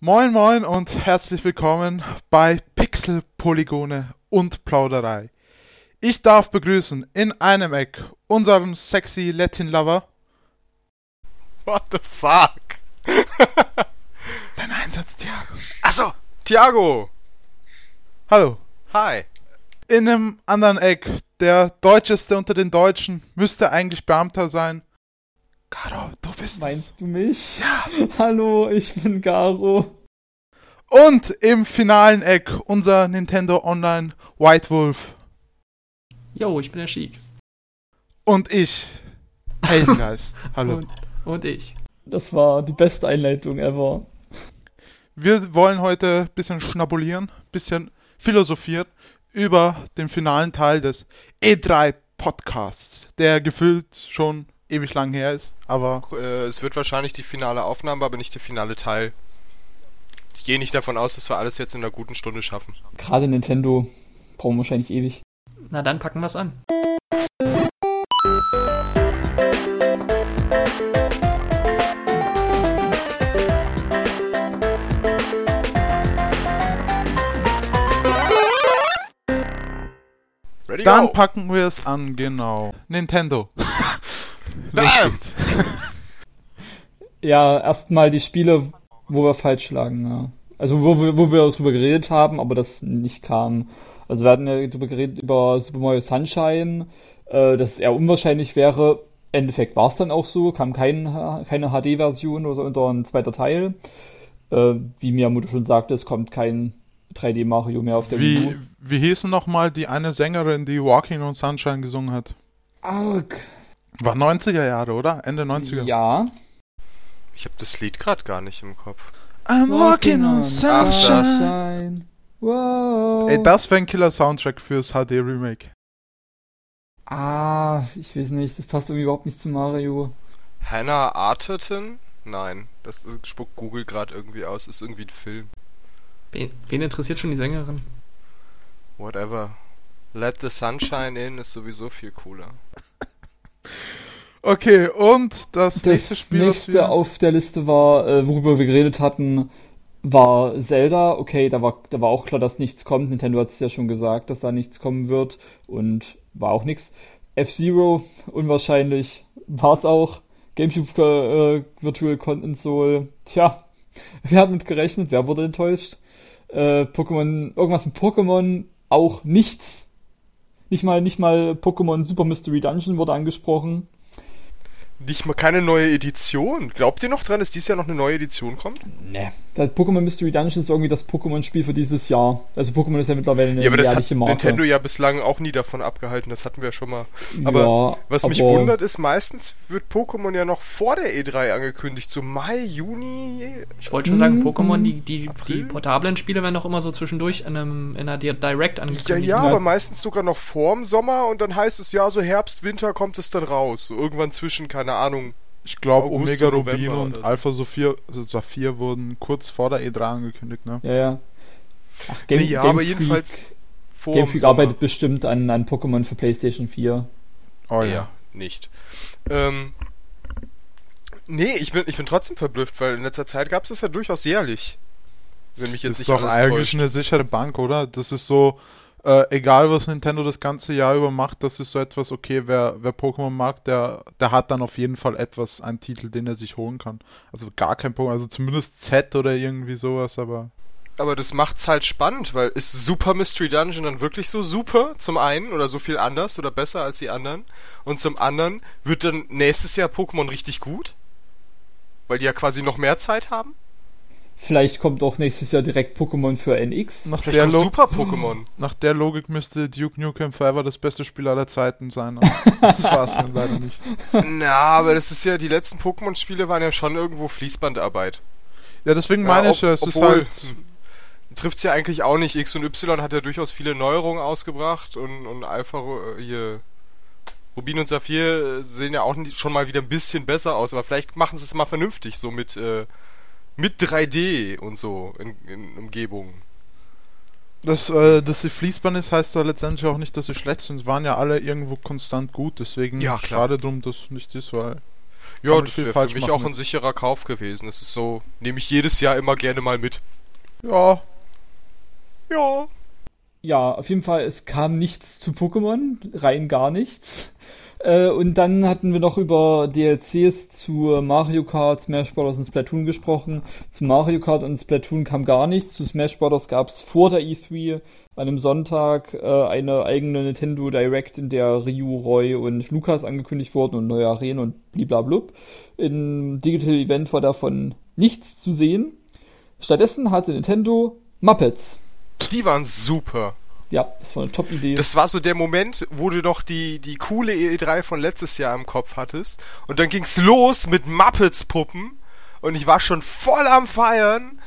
Moin Moin und herzlich willkommen bei Pixel, Polygone und Plauderei. Ich darf begrüßen in einem Eck unseren sexy Latin Lover. What the fuck? Dein Einsatz, Thiago. Achso, Thiago. Hallo. Hi. In einem anderen Eck, der Deutscheste unter den Deutschen, müsste eigentlich Beamter sein. Caro, du bist Meinst du mich? Ja. Hallo, ich bin Garo. Und im finalen Eck unser Nintendo Online White Wolf. Jo, ich bin der Chic. Und ich, Heldengeist. Hallo. Und, und ich. Das war die beste Einleitung ever. Wir wollen heute ein bisschen schnabulieren, ein bisschen philosophieren über den finalen Teil des E3 Podcasts, der gefühlt schon ewig lang her ist, aber Äh, es wird wahrscheinlich die finale Aufnahme, aber nicht der finale Teil. Ich gehe nicht davon aus, dass wir alles jetzt in einer guten Stunde schaffen. Gerade Nintendo brauchen wahrscheinlich ewig. Na dann packen wir's an. Ready dann go! packen wir es an, genau. Nintendo. Ja, erstmal die Spiele, wo wir falsch lagen, ja. Also wo wir, wo wir drüber geredet haben, aber das nicht kam. Also wir hatten ja drüber geredet über Super Mario Sunshine, äh, dass es eher unwahrscheinlich wäre. Im Endeffekt war es dann auch so, kam kein, keine HD-Version oder so unter ein zweiter Teil. Äh, wie Miyamoto schon sagte, es kommt kein 3D Mario mehr auf der Wii U. Wie, wie hieß denn nochmal die eine Sängerin, die Walking on Sunshine gesungen hat? Arg. War 90er Jahre, oder? Ende 90er. Ja. Ich habe das Lied gerade gar nicht im Kopf. I'm walking on Ach, sunshine. das. Wow. Ey, das wäre ein Killer-Soundtrack fürs HD-Remake. Ah, ich weiß nicht, das passt irgendwie überhaupt nicht zu Mario. Hannah Arterton? Nein, das spuckt Google gerade irgendwie aus. Ist irgendwie ein Film. Wen, wen interessiert schon die Sängerin? Whatever. Let the Sunshine in ist sowieso viel cooler. Okay, und das, nächste Das Spiel, was nächste wir... auf der Liste war, äh, worüber wir geredet hatten, war Zelda. Okay, da war, da war auch klar, dass nichts kommt. Nintendo hat es ja schon gesagt, dass da nichts kommen wird. Und war auch nichts. F-Zero, unwahrscheinlich. War es auch. GameCube äh, Virtual Console. Tja, wer hat mit gerechnet? Wer wurde enttäuscht? Äh, Pokémon, irgendwas mit Pokémon, auch nichts. Nicht mal, nicht mal Pokémon Super Mystery Dungeon wurde angesprochen. Nicht mal keine neue Edition. Glaubt ihr noch dran, dass dieses Jahr noch eine neue Edition kommt? Ne. Das Pokémon Mystery Dungeon ist irgendwie das Pokémon-Spiel für dieses Jahr. Also Pokémon ist ja mittlerweile eine Ja, aber das hat Marke. Nintendo ja bislang auch nie davon abgehalten. Das hatten wir ja schon mal. Aber ja, Was mich aber wundert, ist, meistens wird Pokémon ja noch vor der E3 angekündigt. So Mai, Juni. Ich wollte schon sagen, Mhm. Pokémon, die, die, April? die portablen Spiele werden doch immer so zwischendurch in, einem, in einer Di- Direct Ja, angekündigt. ja, Ja. aber meistens sogar noch vorm Sommer und dann heißt es ja, so Herbst, Winter kommt es dann raus. So irgendwann zwischen, keine Ahnung. Ich glaube, Omega Rubin und. Alpha Sophia, also Saphir wurden kurz vor der E3 angekündigt, ne? Ja, ja. Ach, Game, nee, ja, Game aber Freak- jedenfalls vor Game Freak arbeitet bestimmt an, an Pokémon für PlayStation 4. Oh ja. ja. nicht. Ähm, nee, ich bin, ich bin trotzdem verblüfft, weil in letzter Zeit gab es das ja durchaus jährlich. Wenn mich jetzt Das ist nicht doch alles eigentlich täuscht. eine sichere Bank, oder? Das ist so, äh, egal was Nintendo das ganze Jahr über macht, das ist so etwas, okay, wer, wer Pokémon mag, der, der hat dann auf jeden Fall etwas, einen Titel, den er sich holen kann. Also gar kein Pokémon, also zumindest Z oder irgendwie sowas, aber Aber das macht's halt spannend, weil ist Super Mystery Dungeon dann wirklich so super zum einen oder so viel anders oder besser als die anderen und zum anderen wird dann nächstes Jahr Pokémon richtig gut, weil die ja quasi noch mehr Zeit haben. Vielleicht kommt auch nächstes Jahr direkt Pokémon für NX. nach Vielleicht der, kommt Lo Super Pokémon. nach der Logik müsste Duke Nukem Forever das beste Spiel aller Zeiten sein. aber das war es dann leider nicht. Na, aber das ist ja die letzten Pokémon-Spiele waren ja schon irgendwo Fließbandarbeit. Ja, deswegen Ja, meine ob- ich ja, es ist obwohl- halt. hm. Trifft's ja eigentlich auch nicht. X und Y hat ja durchaus viele Neuerungen ausgebracht und, und Alpha äh, hier Rubin und Saphir äh, sehen ja auch schon mal wieder ein bisschen besser aus, aber vielleicht machen sie es mal vernünftig, so mit, äh, mit 3D und so in, in Umgebungen. Dass, äh, dass sie Fließband ist, heißt ja letztendlich auch nicht, dass sie schlecht sind. Es waren ja alle irgendwo konstant gut, deswegen Ja, klar. schade drum, dass nicht ist, weil Ja, das wäre für mich machen auch ein sicherer Kauf gewesen. Das ist so, nehme ich jedes Jahr immer gerne mal mit. Ja, Ja. Ja, auf jeden Fall, es kam nichts zu Pokémon, rein gar nichts. Äh, und dann hatten wir noch über DLCs zu Mario Kart, Smash Bros. und Splatoon gesprochen. Zu Mario Kart und Splatoon kam gar nichts. Zu Smash Bros. gab es vor der E3 an einem Sonntag äh, eine eigene Nintendo Direct, in der Ryu, Roy und Lukas angekündigt wurden und neue Arenen und bliblablub. Im Digital Event war davon nichts zu sehen. Stattdessen hatte Nintendo Muppets. Die waren super. Ja, das war eine Top-Idee. Das war so der Moment, wo du noch die, die coole E3 von letztes Jahr im Kopf hattest. Und dann ging's los mit Muppets-Puppen. Und ich war schon voll am Feiern.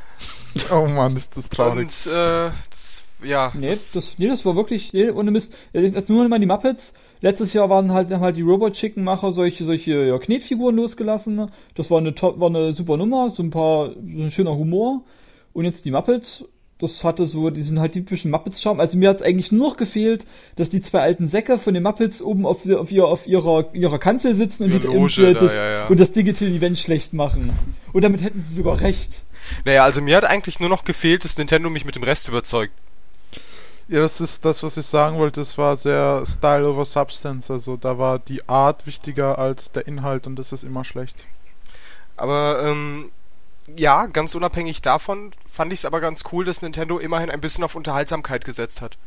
oh Mann, ist das traurig. Und äh, das, ja, Nee, das, das, nee, das war wirklich, nee, ohne Mist. Jetzt nur mal die Muppets. Letztes Jahr waren halt, haben halt die Robot Chicken Macher solche, solche ja, Knetfiguren losgelassen. Das war eine top, war eine super Nummer, so ein paar, so ein schöner Humor. Und jetzt die Muppets, das hatte so, die sind halt typischen Muppets-Charme. Also mir hat es eigentlich nur noch gefehlt, dass die zwei alten Säcke von den Muppets oben auf, auf, ihr, auf ihrer, ihrer Kanzel sitzen und, die, Loge da, das, ja, ja. und das Digital Event schlecht machen. Und damit hätten sie sogar recht. naja, also mir hat eigentlich nur noch gefehlt, dass Nintendo mich mit dem Rest überzeugt. Ja, das ist das, was ich sagen wollte. Es war sehr Style over Substance. Also da war die Art wichtiger als der Inhalt und das ist immer schlecht. Aber ähm, ja, ganz unabhängig davon fand ich es aber ganz cool, dass Nintendo immerhin ein bisschen auf Unterhaltsamkeit gesetzt hat.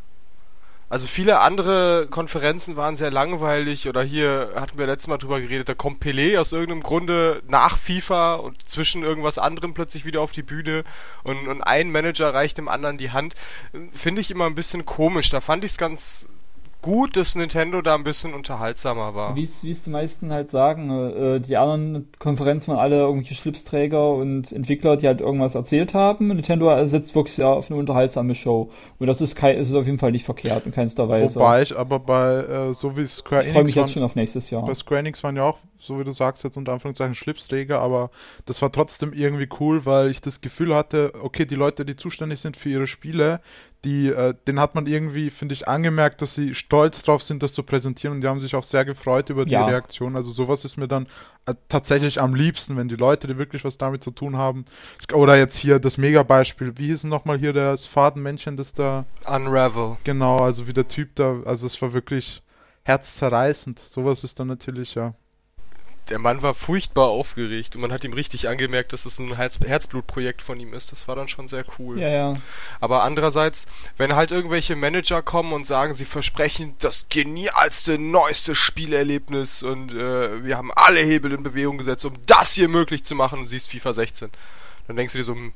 Also viele andere Konferenzen waren sehr langweilig oder hier hatten wir letztes Mal drüber geredet, da kommt Pelé aus irgendeinem Grunde nach FIFA und zwischen irgendwas anderem plötzlich wieder auf die Bühne und, und ein Manager reicht dem anderen die Hand. Finde ich immer ein bisschen komisch. Da fand ich es ganz gut, dass Nintendo da ein bisschen unterhaltsamer war. Wie es wie es die meisten halt sagen, äh, die anderen Konferenzen waren alle irgendwelche Schlipsträger und Entwickler, die halt irgendwas erzählt haben. Nintendo setzt wirklich sehr auf eine unterhaltsame Show. Und das ist, kein, ist auf jeden Fall nicht verkehrt in keinster Weise. Wobei ich aber bei, äh, so wie Square ich freue mich Enix jetzt schon auf nächstes Jahr. Bei Square Enix waren ja auch, so wie du sagst, jetzt unter Anführungszeichen Schlipsträger, aber das war trotzdem irgendwie cool, weil ich das Gefühl hatte, okay, die Leute, die zuständig sind für ihre Spiele, die, äh, den hat man irgendwie, finde ich, angemerkt, dass sie stolz drauf sind, das zu präsentieren und die haben sich auch sehr gefreut über die Ja. Reaktion. Also sowas ist mir dann äh, tatsächlich am liebsten, wenn die Leute, die wirklich was damit zu tun haben, oder jetzt hier das Mega-Beispiel, wie hieß denn nochmal hier das Fadenmännchen, das da, Unravel. genau, also wie der Typ da, also es war wirklich herzzerreißend. Sowas ist dann natürlich, ja. Der Mann war furchtbar aufgeregt und man hat ihm richtig angemerkt, dass es ein Herz Herzblutprojekt von ihm ist. Das war dann schon sehr cool. Ja, ja. Aber andererseits, wenn halt irgendwelche Manager kommen und sagen, sie versprechen das genialste, neueste Spielerlebnis und äh, wir haben alle Hebel in Bewegung gesetzt, um das hier möglich zu machen und siehst FIFA 16, dann denkst du dir so, hm,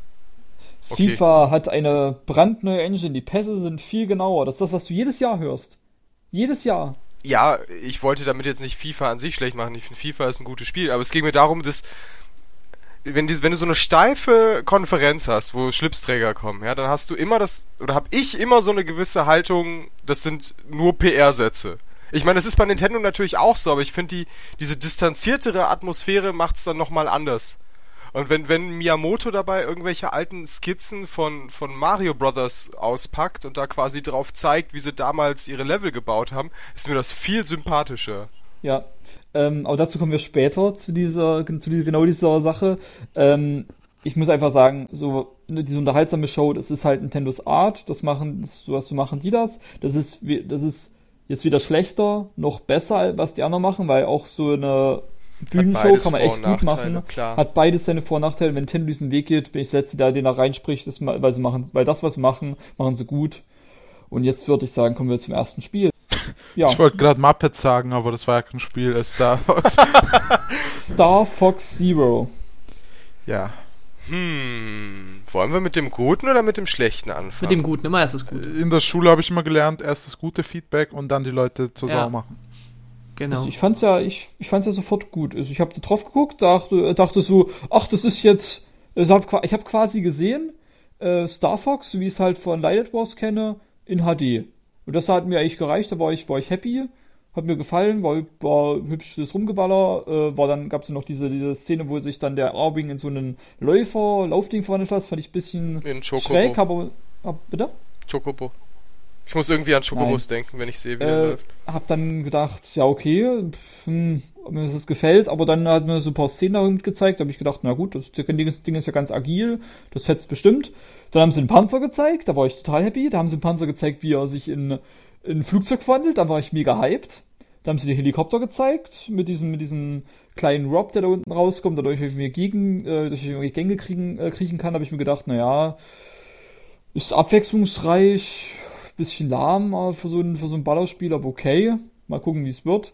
Okay. FIFA hat eine brandneue Engine, die Pässe sind viel genauer. Das ist das, was du jedes Jahr hörst. Jedes Jahr. Ja, ich wollte damit jetzt nicht FIFA an sich schlecht machen. Ich finde FIFA ist ein gutes Spiel, aber es ging mir darum, dass wenn, die, wenn du so eine steife Konferenz hast, wo Schlipsträger kommen, ja, dann hast du immer das, oder habe ich immer so eine gewisse Haltung, das sind nur PR-Sätze. Ich meine, das ist bei Nintendo natürlich auch so, aber ich finde, die, diese distanziertere Atmosphäre macht's dann nochmal anders. Und wenn, wenn Miyamoto dabei irgendwelche alten Skizzen von, von Mario Brothers auspackt und da quasi drauf zeigt, wie sie damals ihre Level gebaut haben, ist mir das viel sympathischer. Ja. Ähm, aber dazu kommen wir später zu dieser, zu dieser, genau dieser Sache. Ähm, ich muss einfach sagen, so ne, diese unterhaltsame Show, das ist halt Nintendos Art. Das machen, das, so so machen die das. Das ist, das ist jetzt weder schlechter noch besser, was die anderen machen, weil auch so eine Bühnenshow kann man echt gut machen. klar. Hat beides seine Vor- und Nachteile. Wenn Nintendo diesen Weg geht, bin ich der Letzte, der den da reinspricht, das, ma- weil sie machen, weil das, was sie machen, machen sie gut. Und jetzt würde ich sagen, kommen wir zum ersten Spiel. Ja, Ich wollte gerade Muppets sagen, aber das war ja kein Spiel, es ist Star Fox. Star Fox Zero. ja. Hm, wollen wir mit dem Guten oder mit dem Schlechten anfangen? Mit dem Guten, immer ist es gut. In der Schule habe ich immer gelernt, erst das gute Feedback und dann die Leute zur Ja. Sau machen. Genau. Also ich fand's ja, ich, ich fand's ja sofort gut. Also ich habe da drauf geguckt, dachte, dachte so, ach, das ist jetzt, also hab, ich habe quasi gesehen, äh, Star Fox, so wie ich es halt von Light Wars kenne, in HD. Und das hat mir eigentlich gereicht, da war ich, war ich happy, hat mir gefallen, war, war hübsches Rumgeballer, äh, war dann, gab's ja noch diese, diese Szene, wo sich dann der Arwing in so einen Läufer, Laufding verwandelt hat, das fand ich ein bisschen In Chocobo. schräg, aber, aber bitte? Chocobo. Ich muss irgendwie an Chocobos denken, wenn ich sehe, wie der Äh, läuft. hab dann gedacht, ja, okay, hm, mir das gefällt, aber dann hat mir so ein paar Szenen darin gezeigt, da habe ich gedacht, na gut, das Ding ist, Ding ist ja ganz agil, das fetzt bestimmt. Dann haben sie den Panzer gezeigt, da war ich total happy. Da haben sie den Panzer gezeigt, wie er sich in, in ein Flugzeug verwandelt, da war ich mega hyped. Da haben sie den Helikopter gezeigt, mit diesem, mit diesem kleinen Rob, der da unten rauskommt, dadurch irgendwie gegen, äh, durch irgendwie Gänge kriegen, äh, kriechen kann, habe ich mir gedacht, naja, ist abwechslungsreich, bisschen lahm für so ein, für so ein Ballerspiel, aber okay. Mal gucken, wie es wird.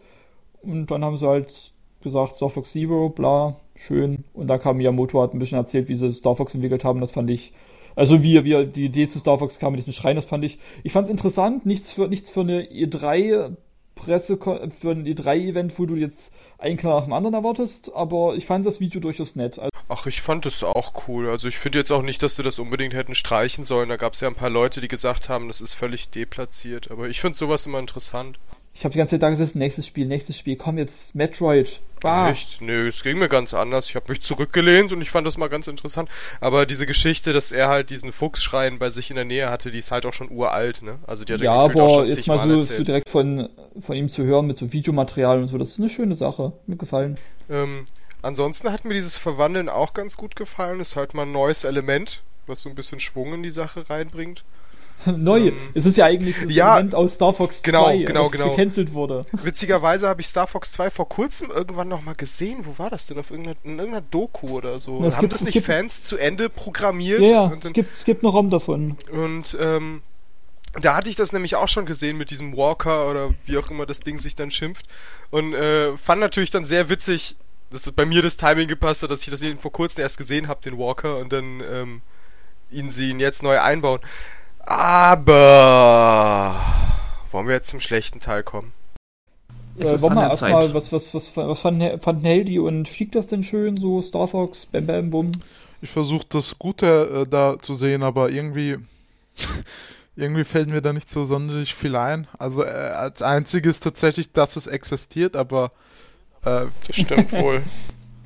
Und dann haben sie halt gesagt, Star Fox Zero, bla, schön. Und da kam Miyamoto, hat ein bisschen erzählt, wie sie Star Fox entwickelt haben. Das fand ich, also wie, wie die Idee zu Star Fox kam mit diesem Schrein, das fand ich, ich fand es interessant. Nichts für, nichts für eine E3 Presse, für ein E3-Event, wo du jetzt einen Knall nach dem anderen erwartest, aber ich fand das Video durchaus nett. Also Ach, ich fand das auch cool. Also ich finde jetzt auch nicht, dass du das unbedingt hätten streichen sollen. Da gab es ja ein paar Leute, die gesagt haben, das ist völlig deplatziert. Aber ich finde sowas immer interessant. Ich habe die ganze Zeit da gesessen, nächstes Spiel, nächstes Spiel, komm jetzt, Metroid. Ah. Echt? Nö, es ging mir ganz anders. Ich habe mich zurückgelehnt und ich fand das mal ganz interessant. Aber diese Geschichte, dass er halt diesen Fuchsschrein bei sich in der Nähe hatte, die ist halt auch schon uralt, ne? Also die hat ja, aber auch schon jetzt mal, mal so, so, direkt von, von ihm zu hören mit so Videomaterial und so, das ist eine schöne Sache. Mir gefallen. Ähm, ansonsten hat mir dieses Verwandeln auch ganz gut gefallen. Ist halt mal ein neues Element, was so ein bisschen Schwung in die Sache reinbringt. Neu. Ähm, es ist ja eigentlich das ja, Element aus Star Fox genau, 2, genau, das genau. gecancelt wurde. Witzigerweise habe ich Star Fox 2 vor kurzem irgendwann nochmal gesehen. Wo war das denn? Auf irgendeiner, in irgendeiner Doku oder so. Na, Haben gibt, das nicht gibt, Fans zu Ende programmiert? Ja, ja es, gibt, es gibt noch Raum davon. Und ähm, da hatte ich das nämlich auch schon gesehen mit diesem Walker oder wie auch immer das Ding sich dann schimpft. Und äh, fand natürlich dann sehr witzig, dass bei mir das Timing gepasst hat, dass ich das vor kurzem erst gesehen habe, den Walker, und dann ähm, ihn sie ihn jetzt neu einbauen. Aber wollen wir jetzt zum schlechten Teil kommen? Es äh, ist an der Zeit. Mal, was, was, was, was fanden, fanden Heldi und Schick das denn schön, so Star Fox, Bam Bam Bum? Ich versuche das Gute äh, da zu sehen, aber irgendwie irgendwie fällt mir da nicht so sonderlich viel ein. Also äh, als einziges tatsächlich, dass es existiert, aber äh, das stimmt wohl.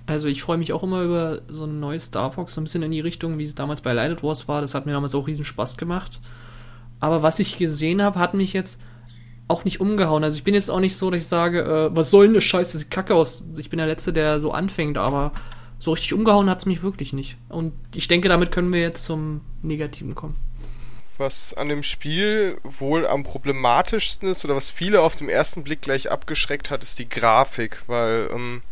Also ich freue mich auch immer über so ein neues Star Fox, so ein bisschen in die Richtung, wie es damals bei Lighted Wars war. Das hat mir damals auch riesen Spaß gemacht. Aber was ich gesehen habe, hat mich jetzt auch nicht umgehauen. Also ich bin jetzt auch nicht so, dass ich sage, äh, was soll denn das Scheiße, sieht kacke aus. Ich bin der Letzte, der so anfängt, aber so richtig umgehauen hat es mich wirklich nicht. Und ich denke, damit können wir jetzt zum Negativen kommen. Was an dem Spiel wohl am problematischsten ist oder was viele auf den ersten Blick gleich abgeschreckt hat, ist die Grafik, weil ähm,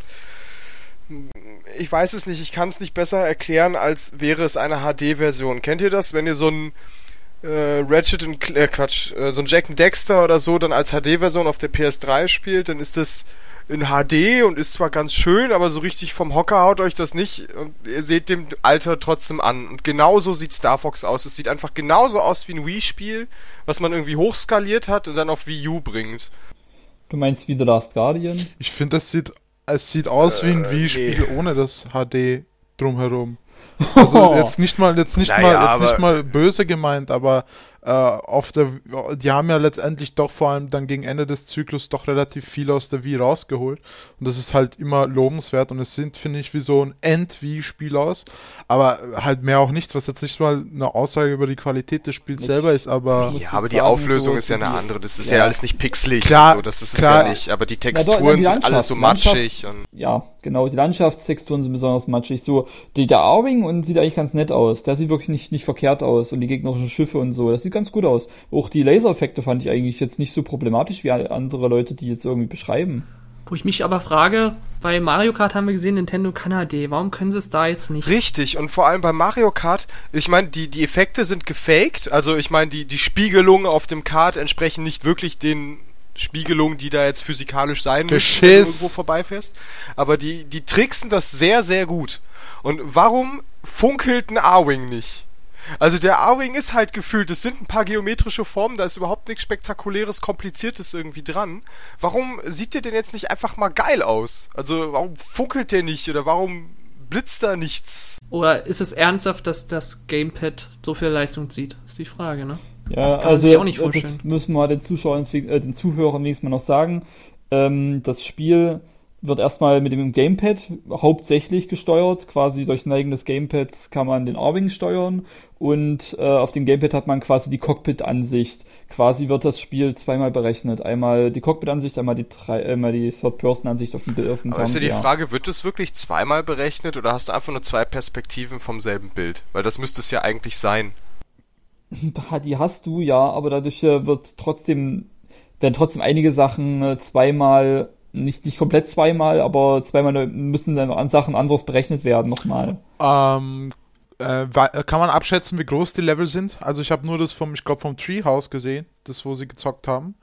ich weiß es nicht, ich kann es nicht besser erklären, als wäre es eine HD-Version. Kennt ihr das, wenn ihr so ein äh, Ratchet und äh, Quatsch, äh, so ein Jack and Dexter oder so dann als HD-Version auf der PS3 spielt, dann ist das in HD und ist zwar ganz schön, aber so richtig vom Hocker haut euch das nicht und ihr seht dem Alter trotzdem an. Und genauso sieht Star Fox aus. Es sieht einfach genauso aus wie ein Wii-Spiel, was man irgendwie hochskaliert hat und dann auf Wii U bringt. Du meinst wie The Last Guardian? Ich finde, das sieht es sieht aus äh, wie ein äh, Wii-Spiel nee. ohne das HD drumherum. Also jetzt nicht mal, jetzt nicht naja, mal, jetzt nicht mal böse gemeint, aber äh, auf der, die haben ja letztendlich doch vor allem dann gegen Ende des Zyklus doch relativ viel aus der Wii rausgeholt. Und das ist halt immer lobenswert und es sind, finde ich, wie so ein End-Wii-Spiel aus. Aber halt mehr auch nichts, was jetzt nicht mal eine Aussage über die Qualität des Spiels ich, selber ist, aber. Ja, aber die Auflösung so ist ja eine andere. Das ist ja, ja alles nicht pixelig klar, so, das ist klar, es ja nicht. Aber die Texturen ja, sind alles so matschig. Und ja, genau, die Landschaftstexturen sind besonders matschig. So, die, der Arwing und sieht eigentlich ganz nett aus. Der sieht wirklich nicht, nicht verkehrt aus. Und die gegnerischen Schiffe und so. Das sieht ganz gut aus. Auch die Lasereffekte fand ich eigentlich jetzt nicht so problematisch wie andere Leute, die jetzt irgendwie beschreiben. Wo ich mich aber frage, bei Mario Kart haben wir gesehen, Nintendo kann HD. Warum können sie es da jetzt nicht? Richtig, und vor allem bei Mario Kart, ich meine, die, die Effekte sind gefaked. Also ich meine, die, die Spiegelungen auf dem Kart entsprechen nicht wirklich den Spiegelungen, die da jetzt physikalisch sein müssen, wenn du irgendwo vorbeifährst. Aber die, die tricksen das sehr, sehr gut. Und warum funkelt ein A-Wing nicht? Also der A-Wing ist halt gefühlt, es sind ein paar geometrische Formen, da ist überhaupt nichts Spektakuläres, Kompliziertes irgendwie dran. Warum sieht der denn jetzt nicht einfach mal geil aus? Also warum funkelt der nicht oder warum blitzt da nichts? Oder ist es ernsthaft, dass das Gamepad so viel Leistung zieht? Ist die Frage, ne? Ja, Kann also auch nicht vorstellen. das müssen wir den Zuschauern, äh, den Zuhörern nächstes Mal noch sagen. Ähm, das Spiel wird erstmal mit dem Gamepad hauptsächlich gesteuert. Quasi durch ein eigenes Gamepad kann man den Arwing steuern und äh, auf dem Gamepad hat man quasi die Cockpit-Ansicht. Quasi wird das Spiel zweimal berechnet. Einmal die Cockpit-Ansicht, einmal die, einmal die Third-Person-Ansicht auf dem Bild. Auf dem Aber ist ja die Frage, wird es wirklich zweimal berechnet oder hast du einfach nur zwei Perspektiven vom selben Bild? Weil das müsste es ja eigentlich sein. Die hast du, ja, aber dadurch äh, wird trotzdem, werden trotzdem einige Sachen äh, zweimal nicht, nicht komplett zweimal, aber zweimal müssen dann an Sachen anders berechnet werden nochmal. Ähm, äh, kann man abschätzen, wie groß die Level sind? Also ich habe nur das vom, ich glaube, vom Treehouse gesehen, das, wo sie gezockt haben.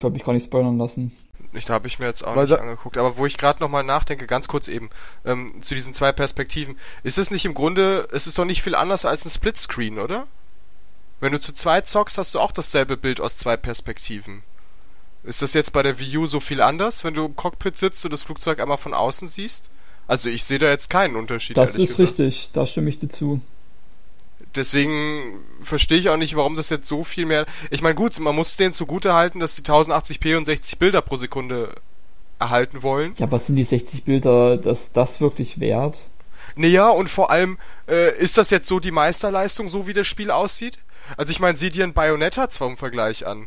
Ich habe mich gar nicht spoilern lassen. Ich, da habe ich mir jetzt auch Weil nicht angeguckt. Aber wo ich gerade nochmal nachdenke, ganz kurz eben, ähm, zu diesen zwei Perspektiven. Ist es nicht im Grunde, ist es doch nicht viel anders als ein Splitscreen, oder? Wenn du zu zweit zockst, hast du auch dasselbe Bild aus zwei Perspektiven. Ist das jetzt bei der Wii U so viel anders, wenn du im Cockpit sitzt und das Flugzeug einmal von außen siehst? Also ich sehe da jetzt keinen Unterschied. Das ist gesagt. richtig, da stimme ich dir zu. Deswegen verstehe ich auch nicht, warum das jetzt so viel mehr. Ich meine, gut, man muss denen zugute halten, dass sie 1080p und 60 Bilder pro Sekunde erhalten wollen. Ja, was sind die 60 Bilder, das, das wirklich wert? Naja, und vor allem, äh, ist das jetzt so die Meisterleistung, so wie das Spiel aussieht? Also ich meine, sieh dir ein Bayonetta zwar im Vergleich an.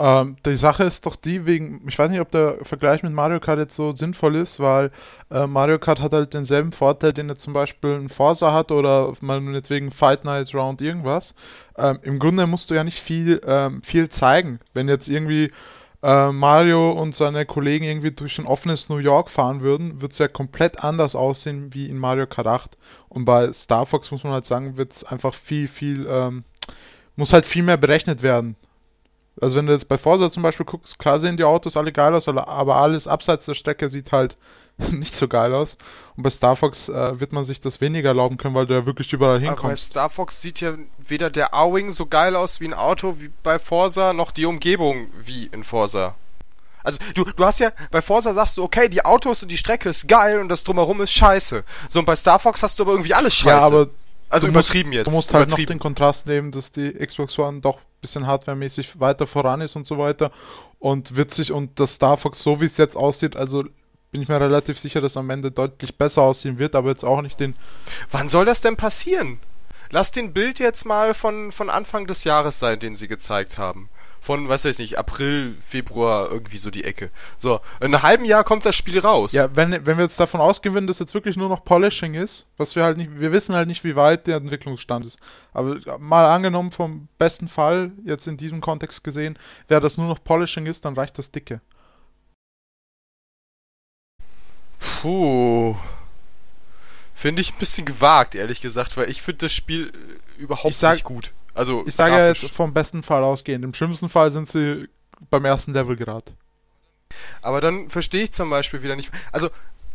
Ähm, die Sache ist doch die, wegen, ich weiß nicht, ob der Vergleich mit Mario Kart jetzt so sinnvoll ist, weil äh, Mario Kart hat halt denselben Vorteil, den jetzt zum Beispiel ein Forza hat oder meinetwegen Fight Night Round irgendwas. Ähm, Im Grunde musst du ja nicht viel, ähm, viel zeigen. Wenn jetzt irgendwie äh, Mario und seine Kollegen irgendwie durch ein offenes New York fahren würden, wird es ja komplett anders aussehen wie in Mario Kart 8. Und bei Star Fox muss man halt sagen, wird es einfach viel, viel, ähm, muss halt viel mehr berechnet werden. Also wenn du jetzt bei Forza zum Beispiel guckst, klar sehen die Autos alle geil aus, aber alles abseits der Strecke sieht halt nicht so geil aus. Und bei Star Fox äh, wird man sich das weniger erlauben können, weil du ja wirklich überall hinkommst. Aber bei Star Fox sieht ja weder der A-Wing so geil aus wie ein Auto wie bei Forza, noch die Umgebung wie in Forza. Also du, du hast ja, bei Forza sagst du, okay, die Autos und die Strecke ist geil und das drumherum ist scheiße. So, und bei Star Fox hast du aber irgendwie alles scheiße. Ja, aber also übertrieben musst, jetzt. Du musst halt noch den Kontrast nehmen, dass die Xbox One doch bisschen hardwaremäßig weiter voran ist und so weiter. Und witzig und das Star Fox, so wie es jetzt aussieht, also bin ich mir relativ sicher, dass am Ende deutlich besser aussehen wird, aber jetzt auch nicht den. Wann soll das denn passieren? Lass den Bild jetzt mal von, von Anfang des Jahres sein, den sie gezeigt haben von, was weiß ich nicht, April, Februar, irgendwie so die Ecke. So, in einem halben Jahr kommt das Spiel raus. Ja, wenn, wenn wir jetzt davon ausgehen würden, dass jetzt wirklich nur noch Polishing ist, was wir halt nicht, wir wissen halt nicht, wie weit der Entwicklungsstand ist. Aber mal angenommen vom besten Fall, jetzt in diesem Kontext gesehen, wäre das nur noch Polishing ist, dann reicht das dicke. Puh. Finde ich ein bisschen gewagt, ehrlich gesagt, weil ich finde das Spiel überhaupt sag, nicht gut. Also ich sage grafisch. jetzt vom besten Fall ausgehend. Im schlimmsten Fall sind sie beim ersten Level gerade. Aber dann verstehe ich zum Beispiel wieder nicht. Also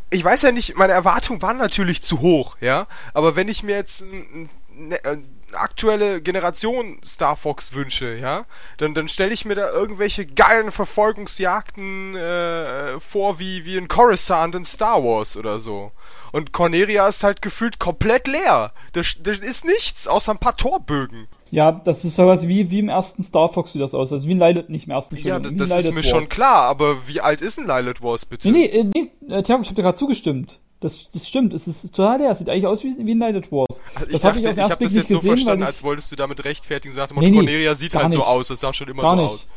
ich weiß ja nicht, meine Erwartungen waren natürlich zu hoch, ja. Aber wenn ich mir jetzt eine, eine aktuelle Generation Star Fox wünsche, ja, dann, dann stelle ich mir da irgendwelche geilen Verfolgungsjagden äh, vor, wie, wie in Coruscant in Star Wars oder so. Und Corneria ist halt gefühlt komplett leer. Das ist nichts, außer ein paar Torbögen. Ja, das ist sowas wie, wie im ersten Star Fox sieht das aus. Also wie ein Lilith, nicht im ersten Ja, das, das ist mir Wars. schon klar, aber wie alt ist ein Lilith Wars bitte? Nee, nee, nee äh, ich hab dir gerade zugestimmt. Das, das stimmt, es ist total leer. Es sieht eigentlich aus wie, wie ein Lilith Wars. Das ich dachte, ich, ich habe das jetzt so gesehen, verstanden, als wolltest du damit rechtfertigen. Sagte nee, nee, Cornelia sieht halt nicht. so aus, es sah schon immer gar so nicht. aus.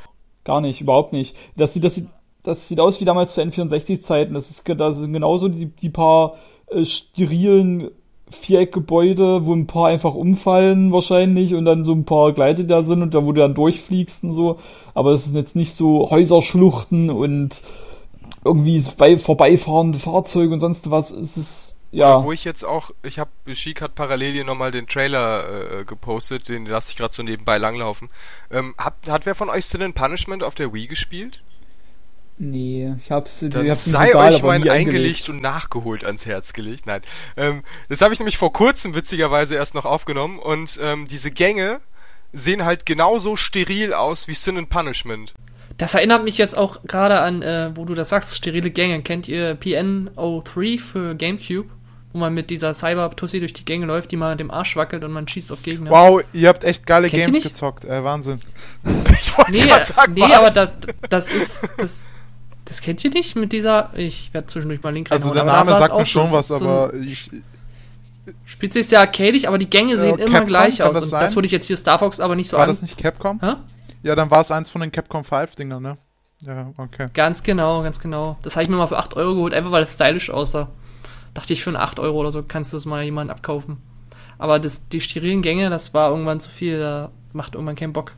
Gar nicht, überhaupt nicht. Das sieht, das sieht, das sieht aus wie damals zu N64-Zeiten. Das, ist, das sind genauso die, die paar äh, sterilen Viereckgebäude, wo ein paar einfach umfallen wahrscheinlich und dann so ein paar Gleite da sind und da wo du dann durchfliegst und so. Aber es sind jetzt nicht so Häuserschluchten und irgendwie vorbeifahrende Fahrzeuge und sonst was. Es ist ja. Wo ich jetzt auch, ich habe, Chic hat parallel hier nochmal den Trailer äh, gepostet, den lasse ich gerade so nebenbei langlaufen. Ähm, hat, hat wer von euch Sin and Punishment auf der Wii gespielt? Nee, ich hab's, Dann ich hab's sei egal, euch mein eingelegt und nachgeholt ans Herz gelegt. Nein. Ähm, das habe ich nämlich vor kurzem witzigerweise erst noch aufgenommen und ähm, diese Gänge sehen halt genauso steril aus wie Sin and Punishment. Das erinnert mich jetzt auch gerade an, äh, wo du das sagst, sterile Gänge. Kennt ihr PN03 für GameCube? Wo man mit dieser Cyber-Tussi durch die Gänge läuft, die mal dem Arsch wackelt und man schießt auf Gegner. Wow, ihr habt echt geile Kennt Games gezockt. Äh, Wahnsinn. ich wollte nee, sagen, nee was? aber das, das ist. Das, Das kennt ihr nicht mit dieser. Ich werde zwischendurch mal Link Also der aber Name sagt mir schon was, ist so aber ich, Spielt sich sehr arcadig, aber die Gänge sehen Äh, immer Capcom, gleich aus. das Und sein? das würde ich jetzt hier Star Fox aber nicht so war an. das nicht Capcom? Hä? Ja, dann war es eins von den Capcom 5 Dingern, ne? Ja, okay. Ganz genau, ganz genau. Das habe ich mir mal für 8 Euro geholt, einfach weil es stylisch aussah. Dachte ich, für eine 8 Euro oder so kannst du das mal jemanden abkaufen. Aber das, die sterilen Gänge, das war irgendwann zu viel, da macht irgendwann keinen Bock.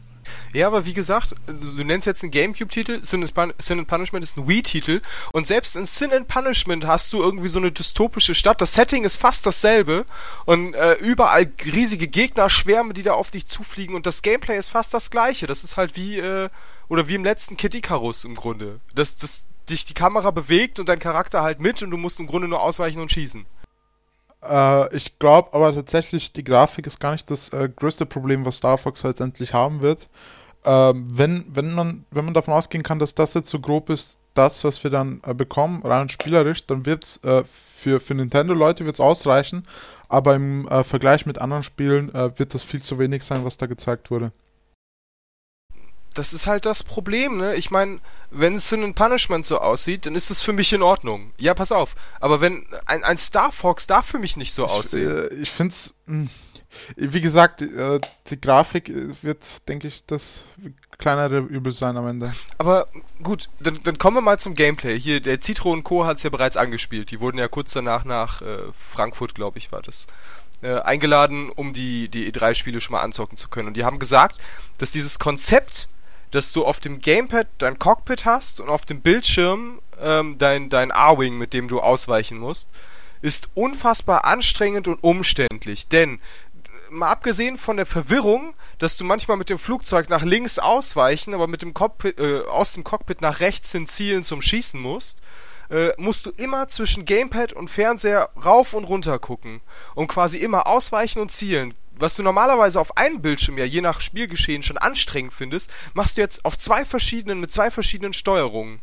Ja, aber wie gesagt, du nennst jetzt einen Gamecube-Titel, Sin, Sin and Punishment ist ein Wii-Titel und selbst in Sin and Punishment hast du irgendwie so eine dystopische Stadt. Das Setting ist fast dasselbe und äh, überall riesige Gegnerschwärme, die da auf dich zufliegen und das Gameplay ist fast das gleiche. Das ist halt wie, äh, oder wie im letzten Kid Icarus im Grunde. Dass das, dich die Kamera bewegt und dein Charakter halt mit und du musst im Grunde nur ausweichen und schießen. Äh, ich glaube aber tatsächlich, die Grafik ist gar nicht das äh, größte Problem, was Star Fox letztendlich haben wird. Ähm, wenn, wenn, man, wenn man davon ausgehen kann, dass das jetzt so grob ist, das, was wir dann äh, bekommen, rein spielerisch, dann wird es äh, für, für Nintendo-Leute ausreichen, aber im äh, Vergleich mit anderen Spielen äh, wird das viel zu wenig sein, was da gezeigt wurde. Das ist halt das Problem, ne? Ich meine, wenn Sin and Punishment so aussieht, dann ist es für mich in Ordnung. Ja, pass auf. Aber wenn ein, ein Star Fox darf für mich nicht so aussehen. Ich, äh, ich finde es, wie gesagt, äh, die Grafik äh, wird, denke ich, das kleinere Übel sein am Ende. Aber gut, dann, dann kommen wir mal zum Gameplay. Hier, der Citro und Co. hat es ja bereits angespielt. Die wurden ja kurz danach nach äh, Frankfurt, glaube ich, war das. Äh, eingeladen, um die, die E3-Spiele schon mal anzocken zu können. Und die haben gesagt, dass dieses Konzept, dass du auf dem Gamepad dein Cockpit hast und auf dem Bildschirm ähm, dein, dein A-Wing, mit dem du ausweichen musst, ist unfassbar anstrengend und umständlich. Denn mal abgesehen von der Verwirrung, dass du manchmal mit dem Flugzeug nach links ausweichen, aber mit dem Cockpit, äh, aus dem Cockpit nach rechts hin zielen zum Schießen musst, äh, musst du immer zwischen Gamepad und Fernseher rauf und runter gucken und quasi immer ausweichen und zielen. Was du normalerweise auf einem Bildschirm ja je nach Spielgeschehen schon anstrengend findest, machst du jetzt auf zwei verschiedenen mit zwei verschiedenen Steuerungen.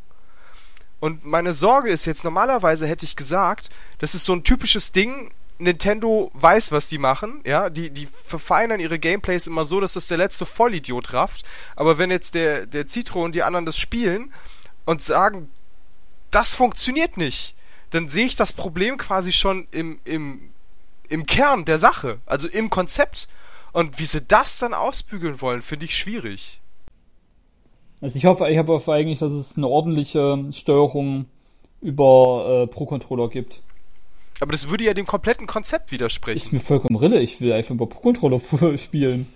Und meine Sorge ist jetzt, normalerweise hätte ich gesagt, das ist so ein typisches Ding, Nintendo weiß, was die machen, ja, die, die verfeinern ihre Gameplays immer so, dass das der letzte Vollidiot rafft. Aber wenn jetzt der, der Citro und die anderen das spielen und sagen, das funktioniert nicht, dann sehe ich das Problem quasi schon im, im, im Kern der Sache, also im Konzept. Und wie sie das dann ausbügeln wollen, finde ich schwierig. Also ich hoffe, ich hoffe eigentlich, dass es eine ordentliche Steuerung über äh, Pro-Controller gibt. Aber das würde ja dem kompletten Konzept Ist widersprechen. mir vollkommen Rille, ich will einfach über Pro-Controller spielen.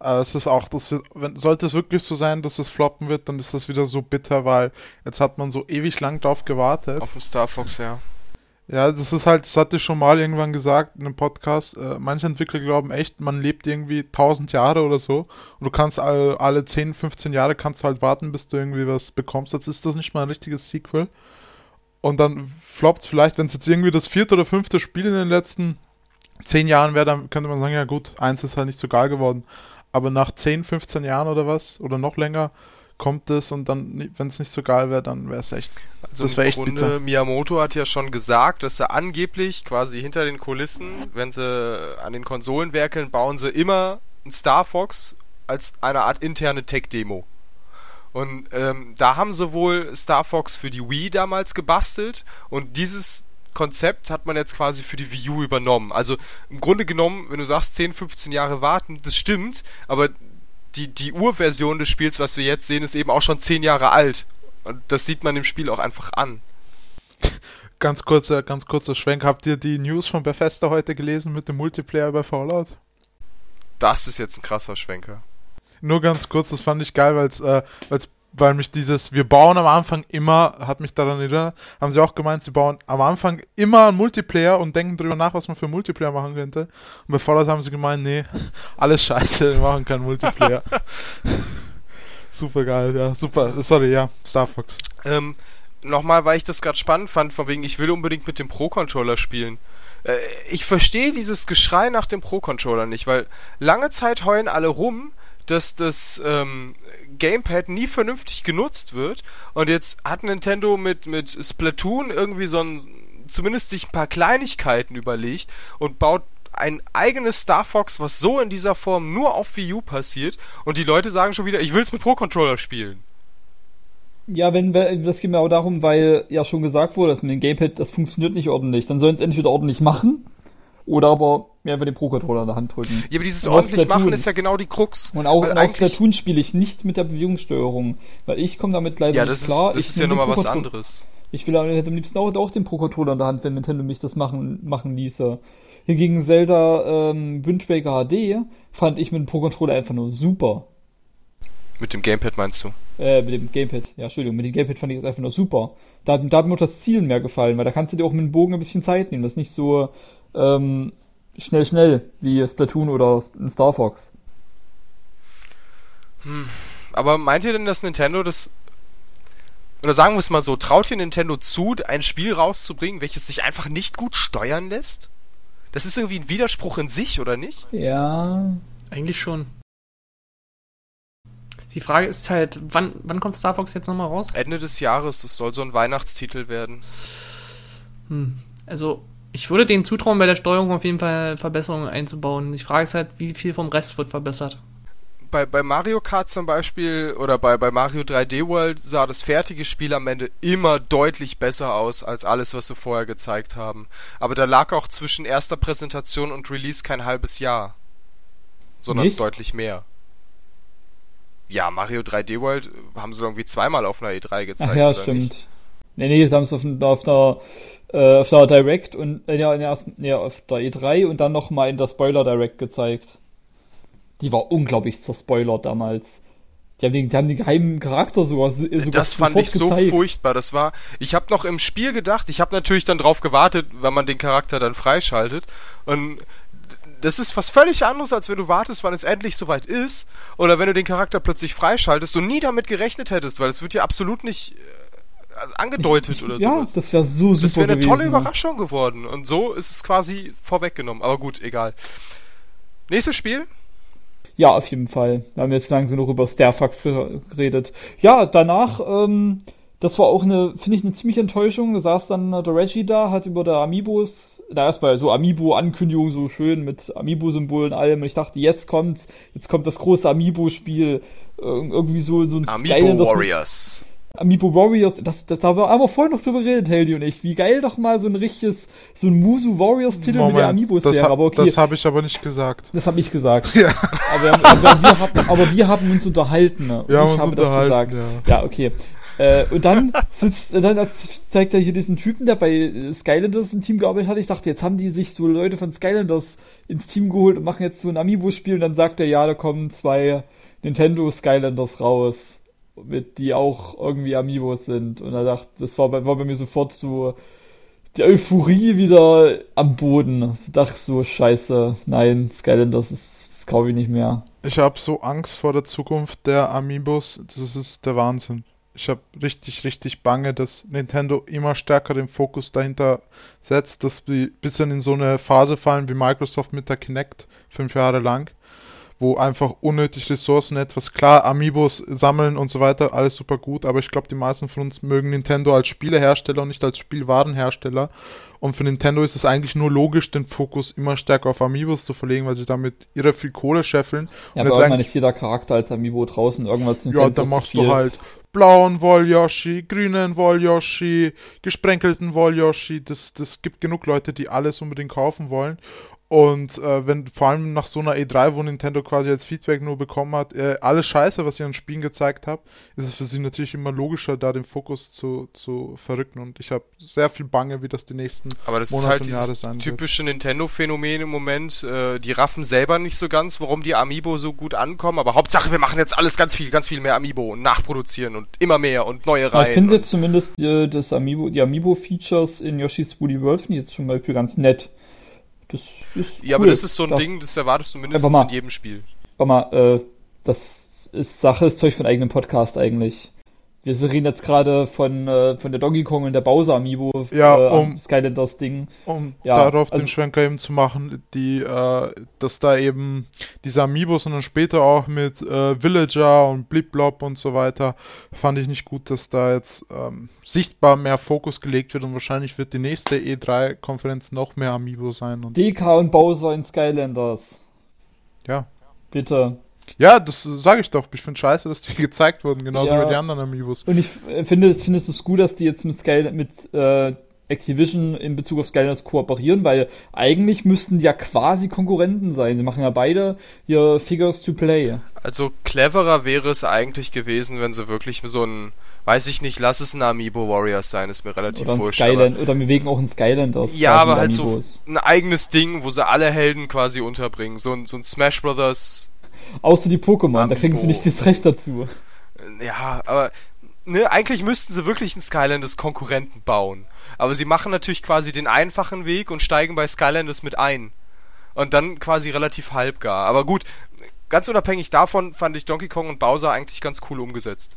Äh, es ist auch, das wird, wenn, sollte es wirklich so sein, dass es floppen wird, dann ist das wieder so bitter, weil jetzt hat man so ewig lang drauf gewartet. Auf dem Star Fox, ja. Ja, das ist halt, das hatte ich schon mal irgendwann gesagt in einem Podcast. Äh, manche Entwickler glauben echt, man lebt irgendwie 1000 Jahre oder so und du kannst alle, alle 10, 15 Jahre kannst du halt warten, bis du irgendwie was bekommst. Jetzt ist das nicht mal ein richtiges Sequel. Und dann floppt vielleicht, wenn es jetzt irgendwie das vierte oder fünfte Spiel in den letzten 10 Jahren wäre, dann könnte man sagen, ja gut, eins ist halt nicht so geil geworden. Aber nach 10, 15 Jahren oder was, oder noch länger, kommt es und dann, wenn es nicht so geil wäre, dann wäre es echt. Also Das im echt Grunde, bitter. Miyamoto hat ja schon gesagt, dass er angeblich quasi hinter den Kulissen, wenn sie an den Konsolen werkeln, bauen sie immer ein Star Fox als eine Art interne Tech-Demo. Und ähm, da haben sie wohl Star Fox für die Wii damals gebastelt und dieses Konzept hat man jetzt quasi für die Wii U übernommen. Also im Grunde genommen, wenn du sagst 10, 15 Jahre warten, das stimmt, aber die, die Urversion des Spiels, was wir jetzt sehen, ist eben auch schon 10 Jahre alt. Und das sieht man im Spiel auch einfach an. Ganz kurzer, ganz kurzer Schwenk. Habt ihr die News von Bethesda heute gelesen mit dem Multiplayer bei Fallout? Das ist jetzt ein krasser Schwenker. Nur ganz kurz, das fand ich geil, weil's, äh, weil's, weil mich dieses, wir bauen am Anfang immer, hat mich daran erinnert, haben sie auch gemeint, sie bauen am Anfang immer einen Multiplayer und denken drüber nach, was man für Multiplayer machen könnte. Und bei Fallout haben sie gemeint, nee, alles scheiße, wir machen keinen Multiplayer. super geil, ja, super. Sorry, ja, Star Fox. Ähm, nochmal, weil ich das gerade spannend fand, von wegen, ich will unbedingt mit dem Pro-Controller spielen. Äh, ich verstehe dieses Geschrei nach dem Pro-Controller nicht, weil lange Zeit heulen alle rum, dass das ähm, Gamepad nie vernünftig genutzt wird. Und jetzt hat Nintendo mit, mit Splatoon irgendwie so ein, zumindest sich ein paar Kleinigkeiten überlegt und baut ein eigenes Star Fox, was so in dieser Form nur auf Wii U passiert. Und die Leute sagen schon wieder, ich will's mit Pro-Controller spielen. Ja, wenn, das geht mir auch darum, weil ja schon gesagt wurde, dass mit dem Gamepad, das funktioniert nicht ordentlich. Dann sollen es entweder ordentlich machen oder aber mehr über den Pro-Controller in der Hand drücken. Ja, aber dieses ordentlich machen ist ja genau die Krux. Und auch, und auch Splatoon spiele ich nicht mit der Bewegungssteuerung, weil ich komme damit leider ja, nicht klar. Ist, das ich ist ja nochmal was anderes. Ich will hätte am liebsten auch, auch den Pro-Controller in der Hand, wenn Nintendo mich das machen, machen ließe. Hingegen Zelda ähm, Wind Waker HD fand ich mit dem Pro-Controller einfach nur super. Mit dem Gamepad meinst du? Äh, mit dem Gamepad. Ja, Entschuldigung, mit dem Gamepad fand ich es einfach nur super. Da, da hat mir auch das Zielen mehr gefallen, weil da kannst du dir auch mit dem Bogen ein bisschen Zeit nehmen. Das ist nicht so ähm, schnell, schnell wie Splatoon oder Star Fox. Hm. Aber meint ihr denn, dass Nintendo das oder sagen wir es mal so, traut ihr Nintendo zu, ein Spiel rauszubringen, welches sich einfach nicht gut steuern lässt? Das ist irgendwie ein Widerspruch in sich, oder nicht? Ja. Eigentlich schon. Die Frage ist halt, wann, wann kommt Star Fox jetzt nochmal raus? Ende des Jahres, das soll so ein Weihnachtstitel werden. Hm. Also, ich würde denen zutrauen, bei der Steuerung auf jeden Fall Verbesserungen einzubauen. Ich frage es halt, wie viel vom Rest wird verbessert. Bei, bei Mario Kart zum Beispiel oder bei, bei Mario 3D World sah das fertige Spiel am Ende immer deutlich besser aus als alles, was sie vorher gezeigt haben. Aber da lag auch zwischen erster Präsentation und Release kein halbes Jahr, sondern Nicht? deutlich mehr. Ja, Mario 3D World haben sie irgendwie zweimal auf einer E3 gezeigt. Ach ja, stimmt. Nicht? Nee, nee, sie haben es auf, auf der äh, auf der Direct und äh, ja, erst, nee, auf der E3 und dann nochmal in der Spoiler Direct gezeigt. Die war unglaublich zur Spoiler damals. Die haben, den, die haben den geheimen Charakter sogar, sogar Das fand ich so gezeigt. furchtbar. Das war, ich habe noch im Spiel gedacht, ich habe natürlich dann drauf gewartet, wenn man den Charakter dann freischaltet. Und das ist was völlig anderes, als wenn du wartest, wann es endlich soweit ist, oder wenn du den Charakter plötzlich freischaltest und nie damit gerechnet hättest, weil es wird ja absolut nicht also angedeutet oder so. Ja, sowas. das wäre so super. Das wäre eine gewesen, tolle Überraschung geworden. Und so ist es quasi vorweggenommen. Aber gut, egal. Nächstes Spiel? Ja, auf jeden Fall. Wir haben jetzt langsam noch über Starfax geredet. Ja, danach, ähm, das war auch eine, finde ich, eine ziemliche Enttäuschung. Da saß dann der Reggie da, hat über der Amiibos, da erstmal so Amiibo-Ankündigung so schön mit Amiibo-Symbolen allem. Und ich dachte, jetzt kommt, jetzt kommt das große Amiibo-Spiel. Irgendwie so, so ein Amiibo Warriors. Amiibo Warriors, das, das haben wir aber vorhin noch drüber geredet, Heldi und ich. Wie geil doch mal so ein richtiges, so ein Musu Warriors Titel Moment, mit der Amiibos wäre. Aber okay. Das habe ich aber nicht gesagt. Das habe ich gesagt. Ja. Aber, aber, wir haben, aber wir haben uns unterhalten. Ne? Wir haben ich habe das gesagt. Ja, ja okay. Äh, und dann sitzt, dann zeigt er hier diesen Typen, der bei Skylanders im Team gearbeitet hat. Ich dachte, jetzt haben die sich so Leute von Skylanders ins Team geholt und machen jetzt so ein Amiibo-Spiel. Und dann sagt er, ja, da kommen zwei Nintendo Skylanders raus mit die auch irgendwie Amiibos sind. Und er dachte, das war bei, war bei mir sofort so die Euphorie wieder am Boden. Ich dachte so, scheiße, nein, Skylanders ist, das kaufe ich nicht mehr. Ich habe so Angst vor der Zukunft der Amiibos, das ist der Wahnsinn. Ich habe richtig, richtig Bange, dass Nintendo immer stärker den Fokus dahinter setzt, dass wir bisschen in so eine Phase fallen wie Microsoft mit der Kinect fünf Jahre lang wo einfach unnötig Ressourcen etwas klar, Amiibos sammeln und so weiter, alles super gut, aber ich glaube, die meisten von uns mögen Nintendo als Spielehersteller und nicht als Spielwarenhersteller. Und für Nintendo ist es eigentlich nur logisch, den Fokus immer stärker auf Amiibos zu verlegen, weil sie damit irre viel Kohle scheffeln. Ja, und aber irgendwann ist jeder Charakter als Amiibo draußen, irgendwann sind Ja, dann machst du halt blauen Wollyoshi, grünen Wollyoshi, gesprenkelten Wollyoshi. Das, das gibt genug Leute, die alles unbedingt kaufen wollen. Und äh, wenn vor allem nach so einer E3, wo Nintendo quasi als Feedback nur bekommen hat, äh, alles scheiße, was ihr an Spielen gezeigt habt, ist es für sie natürlich immer logischer, da den Fokus zu, zu verrücken. Und ich habe sehr viel Bange, wie das die nächsten Aber das Monate ist halt dieses typische Nintendo-Phänomen im Moment. Äh, die raffen selber nicht so ganz, warum die Amiibo so gut ankommen. Aber Hauptsache, wir machen jetzt alles ganz viel, ganz viel mehr Amiibo und nachproduzieren und immer mehr und neue Reihen. Ich finde jetzt zumindest äh, das Amiibo, die Amiibo-Features in Yoshi's Woolly World jetzt schon mal für ganz nett. Das ist ja, cool. aber das ist so ein das, Ding, das erwartest du mindestens mal, in jedem Spiel. Warte mal, äh, das ist Sache, ist Zeug von eigenem Podcast eigentlich. Wir reden jetzt gerade von, äh, von der Donkey Kong und der Bowser Amiibo, ja, äh, um, Skylanders Ding. Um ja, darauf also, den Schwenker eben zu machen, die, äh, dass da eben diese Amiibos und dann später auch mit äh, Villager und Blipblop und so weiter, fand ich nicht gut, dass da jetzt ähm, sichtbar mehr Fokus gelegt wird und wahrscheinlich wird die nächste E3-Konferenz noch mehr Amiibo sein. Und DK und Bowser in Skylanders. Ja. Bitte. Ja, das sage ich doch. Ich finde scheiße, dass die gezeigt wurden, genauso Ja. wie die anderen Amiibos. Und ich äh, finde, findest es gut, dass die jetzt mit Sky mit äh, Activision in Bezug auf Skylanders kooperieren, weil eigentlich müssten die ja quasi Konkurrenten sein. Sie machen ja beide ihr Figures to Play. Also cleverer wäre es eigentlich gewesen, wenn sie wirklich so ein, weiß ich nicht, lass es ein Amiibo Warriors sein, ist mir relativ Oder wurscht. Skyland, oder wir wegen auch ein Skylanders. Ja, aber halt so Amiibos. ein eigenes Ding, wo sie alle Helden quasi unterbringen. So ein, so ein Smash Brothers. Außer die Pokémon, da kriegen sie Amiibo. nicht das Recht dazu. äh, Ja, aber ne, eigentlich müssten sie wirklich einen Skylanders Konkurrenten bauen. Aber sie machen natürlich quasi den einfachen Weg und steigen bei Skylanders mit ein. Und dann quasi relativ halbgar. Aber gut, ganz unabhängig davon fand ich Donkey Kong und Bowser eigentlich ganz cool umgesetzt.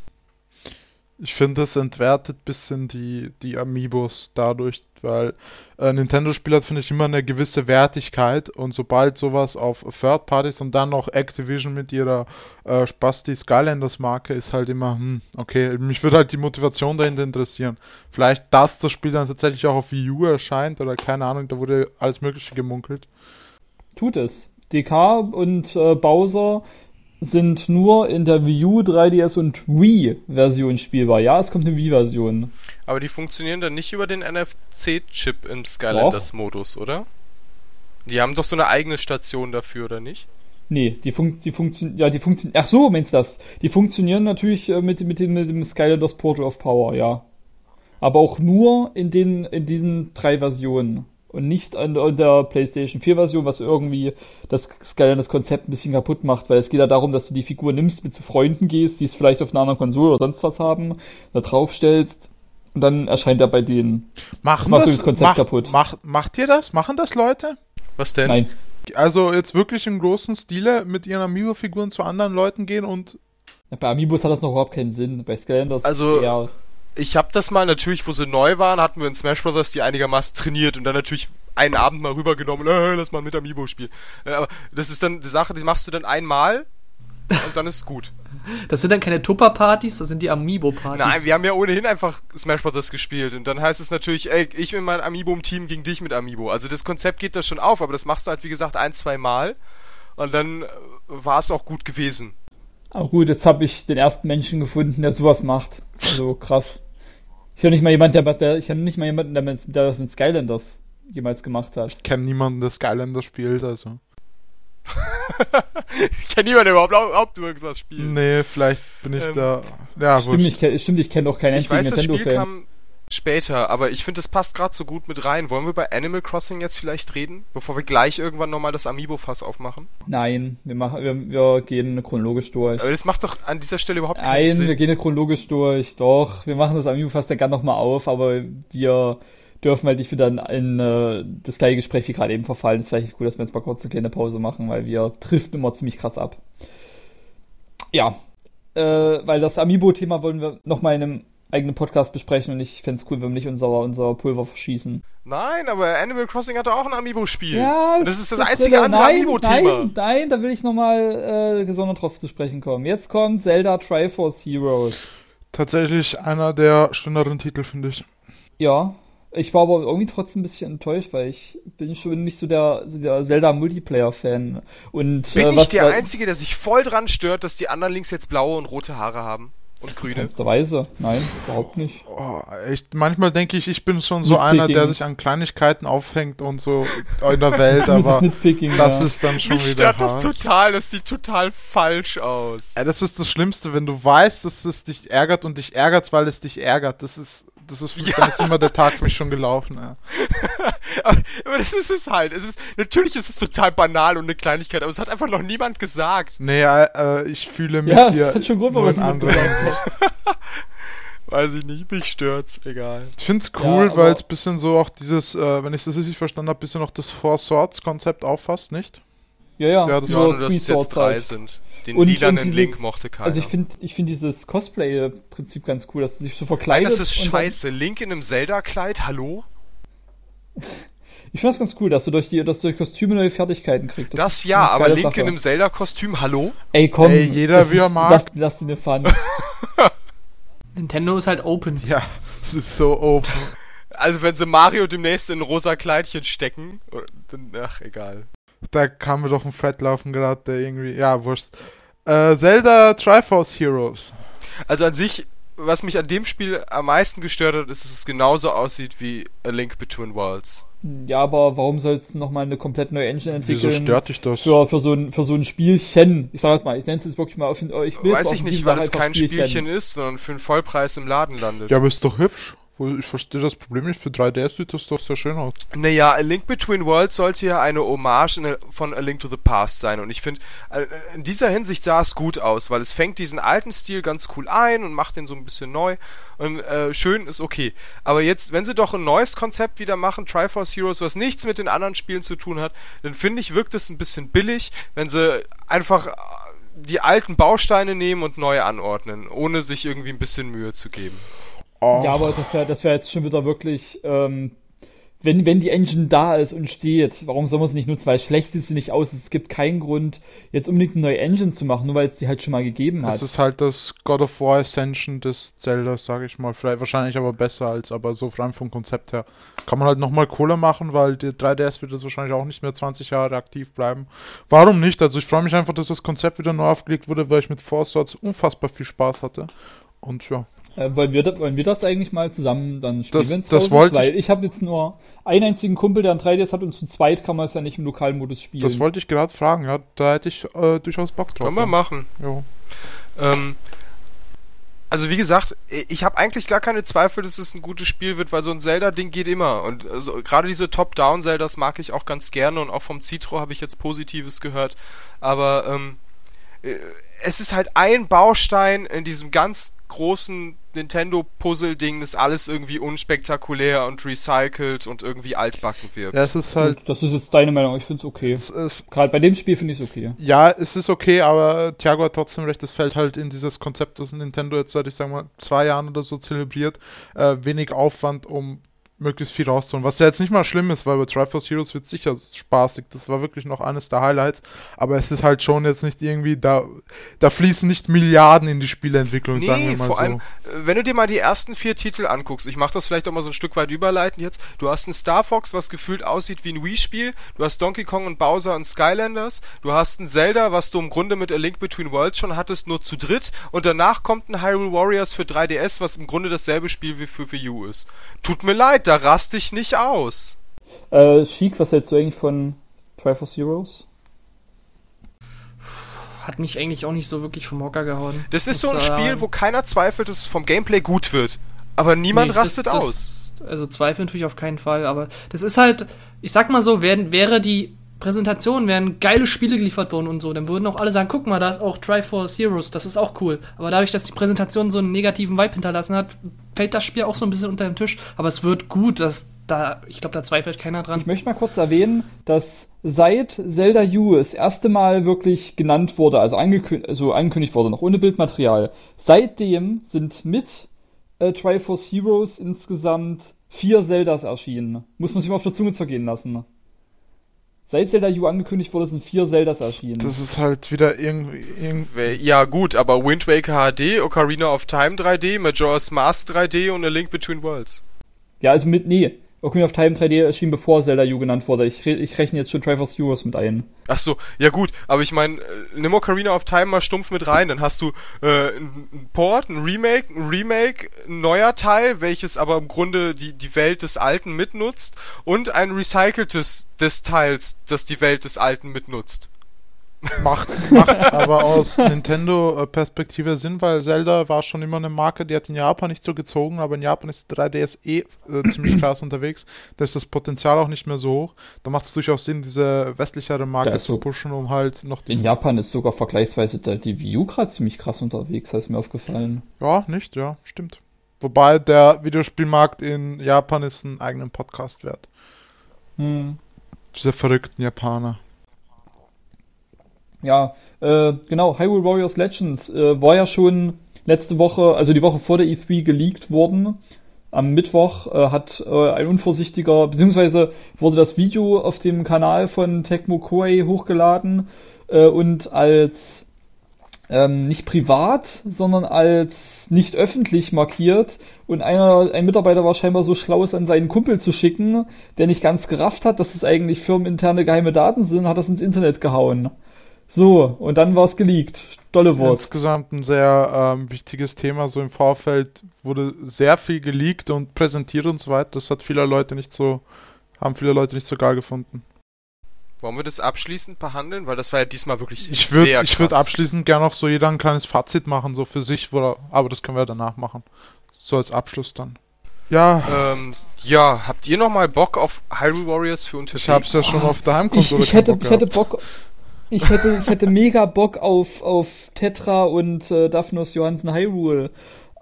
Ich finde, es entwertet bisschen die, die Amiibos dadurch, weil äh, Nintendo-Spiel hat, finde ich, immer eine gewisse Wertigkeit und sobald sowas auf Third Parties und dann noch Activision mit ihrer äh, Spasti Skylanders Marke ist halt immer, hm, okay, mich würde halt die Motivation dahinter interessieren. Vielleicht, dass das Spiel dann tatsächlich auch auf Wii U erscheint oder keine Ahnung, da wurde alles Mögliche gemunkelt. Tut es. DK und äh, Bowser sind nur in der Wii U, 3DS und Wii-Version spielbar. Ja, es kommt eine Wii-Version. Aber die funktionieren dann nicht über den NFC-Chip im Skylanders-Modus, oder? Die haben doch so eine eigene Station dafür, oder nicht? Nee, die, fun die funktionieren. Ja, die funktionieren. Ach so, meinst du das? Die funktionieren natürlich äh, mit, mit, dem, mit dem Skylanders Portal of Power, ja. Aber auch nur in, den, in diesen drei Versionen. Und nicht an der, PlayStation 4 Version, was irgendwie das Skylanders Konzept ein bisschen kaputt macht, weil es geht ja darum, dass du die Figur nimmst, mit zu Freunden gehst, die es vielleicht auf einer anderen Konsole oder sonst was haben, da draufstellst und dann erscheint er bei denen. Machen macht das, das Konzept macht, kaputt. Macht, macht ihr das? Machen das Leute? Was denn? Nein. Also jetzt wirklich im großen Stile mit ihren Amiibo-Figuren zu anderen Leuten gehen und Bei Amiibos hat das noch überhaupt keinen Sinn. Bei Skylanders Also- eher. Ich hab das mal natürlich, wo sie neu waren, hatten wir in Smash Brothers die einigermaßen trainiert und dann natürlich einen Abend mal rübergenommen, äh, lass mal mit Amiibo spielen. Äh, aber das ist dann die Sache, die machst du dann einmal und dann ist es gut. Das sind dann keine Tupper-Partys, das sind die Amiibo-Partys. Nein, wir haben ja ohnehin einfach Smash Brothers gespielt und dann heißt es natürlich, ey, ich mit meinem Amiibo im Team gegen dich mit Amiibo. Also das Konzept geht da schon auf, aber das machst du halt wie gesagt ein, zwei Mal und dann war es auch gut gewesen. Aber gut, jetzt habe ich den ersten Menschen gefunden, der sowas macht. Also krass. Ich habe nicht mal jemand, der, der ich habe nicht mal jemanden, der, mit, der das mit Skylanders jemals gemacht hat. kenne niemanden, der Skylander spielt, also. ich kenne niemanden, der überhaupt, überhaupt irgendwas spielt. Nee, vielleicht bin ich Ähm, da. Ja, Stimmt, wurscht. ich, stimmt, ich kenne auch keinen Ich einzigen weiß, das Spiel Nintendo-Fan. Später, aber ich finde, es passt gerade so gut mit rein. Wollen wir bei Animal Crossing jetzt vielleicht reden, bevor wir gleich irgendwann nochmal das Amiibo-Fass aufmachen? Nein, wir, machen, wir, wir gehen chronologisch durch. Aber das macht doch an dieser Stelle überhaupt keinen Nein, wir Sinn. gehen chronologisch durch. Doch, wir machen das Amiibo fast ja gerne nochmal auf, aber wir dürfen halt nicht wieder in, in äh, das gleiche Gespräch wie gerade eben verfallen. Es ist vielleicht gut, dass wir jetzt mal kurz eine kleine Pause machen, weil wir driften immer ziemlich krass ab. Ja, äh, weil das Amiibo-Thema wollen wir nochmal in einem eigenen Podcast besprechen und ich fände es cool, wenn wir nicht unser, unser Pulver verschießen. Nein, aber Animal Crossing hatte auch ein Amiibo-Spiel. Ja, das ist das der einzige andere nein, Amiibo-Thema. Nein, nein, da will ich nochmal äh, gesondert drauf zu sprechen kommen. Jetzt kommt Zelda Triforce Heroes. Tatsächlich einer der schöneren Titel, finde ich. Ja, ich war aber irgendwie trotzdem ein bisschen enttäuscht, weil ich bin schon nicht so der, so der Zelda-Multiplayer-Fan. Und Bin äh, ich der da- Einzige, der sich voll dran stört, dass die anderen links jetzt blaue und rote Haare haben? Und grüne? Keinsterweise. Nein, überhaupt nicht. Oh, echt, manchmal denke ich, ich bin schon so einer, der sich an Kleinigkeiten aufhängt und so in der Welt, Das aber Nitpicking, das ja. ist dann schon Mich wieder stört das hart. total, das sieht total falsch aus. Ja, das ist das Schlimmste, wenn du weißt, dass es dich ärgert und dich ärgert, weil es dich ärgert. Das ist, das ist, Ja. dann ist immer der Tag für mich schon gelaufen. Ja. Aber, das ist es halt. Es ist, natürlich ist es total banal und eine Kleinigkeit, aber es hat einfach noch niemand gesagt. Nee, äh, äh, ich fühle mit Ja, das hat schon Grund, nur warum es in hat. Weiß ich nicht, mich stört's, egal. Ich find's Ja, cool, aber- weil es bisschen so auch dieses, äh, wenn ich das richtig verstanden habe, bisschen noch das Four Swords Konzept auffasst, nicht? Ja, ja. Ja, das Ja, nur dass es jetzt Swords drei halt. sind. Den Und- lilanen und dieses- Link mochte keiner. Also ich finde ich find dieses Cosplay-Prinzip ganz cool, dass du dich so Nein, verkleidet. das ist scheiße. Link in einem Zelda-Kleid, hallo? Ich finde das ganz cool, dass du durch die, dass du durch Kostüme neue Fertigkeiten kriegst. Das ist ja, aber Link Sache. in einem Zelda-Kostüm, hallo? Ey, komm. Ey, jeder das wie er mag. Lass, lass dir Fun. Nintendo ist halt open. Ja, es ist so open. Also wenn sie Mario demnächst in ein rosa Kleidchen stecken, dann, ach, egal. da kam mir doch ein Fett laufen gerade, der irgendwie, ja, wurscht. Äh, Zelda Triforce Heroes. Also an sich, was mich an dem Spiel am meisten gestört hat, ist, dass es genauso aussieht wie A Link Between Worlds. Ja, aber warum soll es nochmal eine komplett neue Engine entwickeln? Wieso stört dich das? Für, für, so ein, für so ein Spielchen. Ich sag jetzt mal, ich nenne es jetzt wirklich mal auf. Ich will Weiß ich nicht, weil es kein Spielchen ist, sondern für einen Vollpreis im Laden landet. Ja, aber ist doch hübsch. Ich verstehe das Problem nicht. Für 3DS sieht das doch sehr schön aus. Naja, A Link Between Worlds sollte ja eine Hommage von A Link to the Past sein. Und ich finde, äh, in dieser Hinsicht sah es gut aus, weil es fängt diesen alten Stil ganz cool ein und macht den so ein bisschen neu. Und äh, schön ist okay. Aber jetzt, wenn sie doch ein neues Konzept wieder machen, Triforce Heroes, was nichts mit den anderen Spielen zu tun hat, dann finde ich, wirkt es ein bisschen billig, wenn sie einfach die alten Bausteine nehmen und neu anordnen, ohne sich irgendwie ein bisschen Mühe zu geben. Oh. Ja, aber das wäre das wär jetzt schon wieder wirklich, ähm, wenn, wenn die Engine da ist und steht, warum soll man sie nicht nutzen? Weil schlecht sieht sie nicht aus. Es gibt keinen Grund, jetzt unbedingt eine neue Engine zu machen, nur weil es die halt schon mal gegeben hat. Das ist halt das God of War Ascension des Zelda, sage ich mal. Vielleicht wahrscheinlich aber besser als, aber so rein vom Konzept her. Kann man halt nochmal Kohle machen, weil die 3DS wird das wahrscheinlich auch nicht mehr 20 Jahre aktiv bleiben. Warum nicht? Also ich freue mich einfach, dass das Konzept wieder neu aufgelegt wurde, weil ich mit Force Swords unfassbar viel Spaß hatte. Und ja. Äh, wollen, wir, wollen wir das eigentlich mal zusammen dann spielen, wenn es das wollte Weil ich habe jetzt nur einen einzigen Kumpel, der ein 3DS hat und zu zweit kann man es ja nicht im Lokalmodus spielen. Das wollte ich gerade fragen, ja. Da hätte ich äh, durchaus Bock drauf. Können wir machen. Ja. Ähm, also wie gesagt, ich habe eigentlich gar keine Zweifel, dass es ein gutes Spiel wird, weil so ein Zelda-Ding geht immer. Und also, gerade diese Top-Down-Zeldas mag ich auch ganz gerne und auch vom Citro habe ich jetzt Positives gehört. Aber ähm, äh, es ist halt ein Baustein in diesem ganz großen Nintendo-Puzzle-Ding, das alles irgendwie unspektakulär und recycelt und irgendwie altbacken wirkt. Das ist halt. Das ist jetzt deine Meinung, ich finde es okay. Gerade bei dem Spiel finde ich es okay. Ja, es ist okay, aber Thiago hat trotzdem recht, es fällt halt in dieses Konzept, das Nintendo jetzt seit, ich sag mal, zwei Jahren oder so zelebriert. Äh, wenig Aufwand, um möglichst viel rauszuholen. Was ja jetzt nicht mal schlimm ist, weil bei Triforce Heroes wird sicher spaßig. Das war wirklich noch eines der Highlights. Aber es ist halt schon jetzt nicht irgendwie, da, da fließen nicht Milliarden in die Spieleentwicklung, nee, sagen wir mal vor so. allem, äh, wenn du dir mal die ersten vier Titel anguckst, ich mach das vielleicht auch mal so ein Stück weit überleiten jetzt. Du hast ein Star Fox, was gefühlt aussieht wie ein Wii-Spiel. Du hast Donkey Kong und Bowser und Skylanders. Du hast ein Zelda, was du im Grunde mit A Link Between Worlds schon hattest, nur zu dritt. Und danach kommt ein Hyrule Warriors für 3DS, was im Grunde dasselbe Spiel wie für Wii U ist. Tut mir leid, da raste ich nicht aus. Äh, Chic, was hältst du eigentlich von Triforce Heroes? Hat mich eigentlich auch nicht so wirklich vom Hocker gehauen. Das ist so ein Spiel, wo keiner zweifelt, dass es vom Gameplay gut wird. Aber niemand nee, rastet das, aus. Das, also Zweifel natürlich auf keinen Fall, aber das ist halt, ich sag mal so, wär, wäre die Präsentation, wären geile Spiele geliefert worden und so, dann würden auch alle sagen, guck mal, da ist auch Triforce Heroes, das ist auch cool. Aber dadurch, dass die Präsentation so einen negativen Vibe hinterlassen hat, fällt das Spiel auch so ein bisschen unter den Tisch. Aber es wird gut, dass da, ich glaube, da zweifelt keiner dran. Ich möchte mal kurz erwähnen, dass seit Zelda U das erste Mal wirklich genannt wurde, also, angekündigt, also angekündigt wurde, noch ohne Bildmaterial, seitdem sind mit äh, Triforce Heroes insgesamt vier Zeldas erschienen. Muss man sich mal auf der Zunge zergehen lassen. Seit Zelda U angekündigt wurde, sind vier Zeldas erschienen. Das ist halt wieder irgendwie, irgendwie. Ja, gut, aber Wind Waker HD, Ocarina of Time 3D, Majora's Mask 3D und A Link Between Worlds. Ja, also mit, nee, Ocarina of Time 3D erschien bevor Zelda U genannt wurde. Ich, ich rechne jetzt schon Triforce Heroes mit ein. Ach so, ja gut, aber ich meine, äh, nimm Ocarina of Time mal stumpf mit rein, dann hast du äh, ein Port, ein Remake, ein Remake, ein neuer Teil, welches aber im Grunde die, die Welt des Alten mitnutzt und ein recyceltes des Teils, das die Welt des Alten mitnutzt. Macht, macht aber aus Nintendo-Perspektive Sinn, weil Zelda war schon immer eine Marke, die hat in Japan nicht so gezogen, aber in Japan ist 3DS eh äh, ziemlich krass unterwegs. Da ist das Potenzial auch nicht mehr so hoch. Da macht es durchaus Sinn, diese westlichere Marke zu pushen, um halt noch In Japan ist sogar vergleichsweise der, die Wii U gerade ziemlich krass unterwegs, ist mir aufgefallen. Ja, nicht, ja, stimmt. Wobei der Videospielmarkt in Japan ist einen eigenen Podcast wert. Hm. Diese verrückten Japaner. Ja, äh, genau, Hyrule Warriors Legends äh, war ja schon letzte Woche, also die Woche vor der E3 geleakt worden. Am Mittwoch äh, hat äh, ein unvorsichtiger, beziehungsweise wurde das Video auf dem Kanal von Tecmo Koei hochgeladen äh, und als ähm, nicht privat, sondern als nicht öffentlich markiert. Und einer, ein Mitarbeiter war scheinbar so schlau, es an seinen Kumpel zu schicken, der nicht ganz gerafft hat, dass es eigentlich firmeninterne geheime Daten sind, hat das ins Internet gehauen. So, und dann war es geleakt. Dolle Wurst. Insgesamt ein sehr ähm, wichtiges Thema. So im Vorfeld wurde sehr viel geleakt und präsentiert und so weiter. Das hat viele Leute nicht so, haben viele Leute nicht so geil gefunden. Wollen wir das abschließend behandeln? Weil das war ja diesmal wirklich Ich sehr würde ich würd krass. abschließend gerne noch so jeder ein kleines Fazit machen, so für sich, wo, aber das können wir danach machen. So als Abschluss dann. Ja, Ähm, ja, habt ihr noch mal Bock auf Hyrule Warriors für unterwegs? ich hab's ja schon auf der Ich, Heimkonsole ich, hätte, keinen ich hätte gehabt. Bock. Ich hätte, ich hätte mega Bock auf, auf Tetra und äh, Daphnos Johansen Hyrule.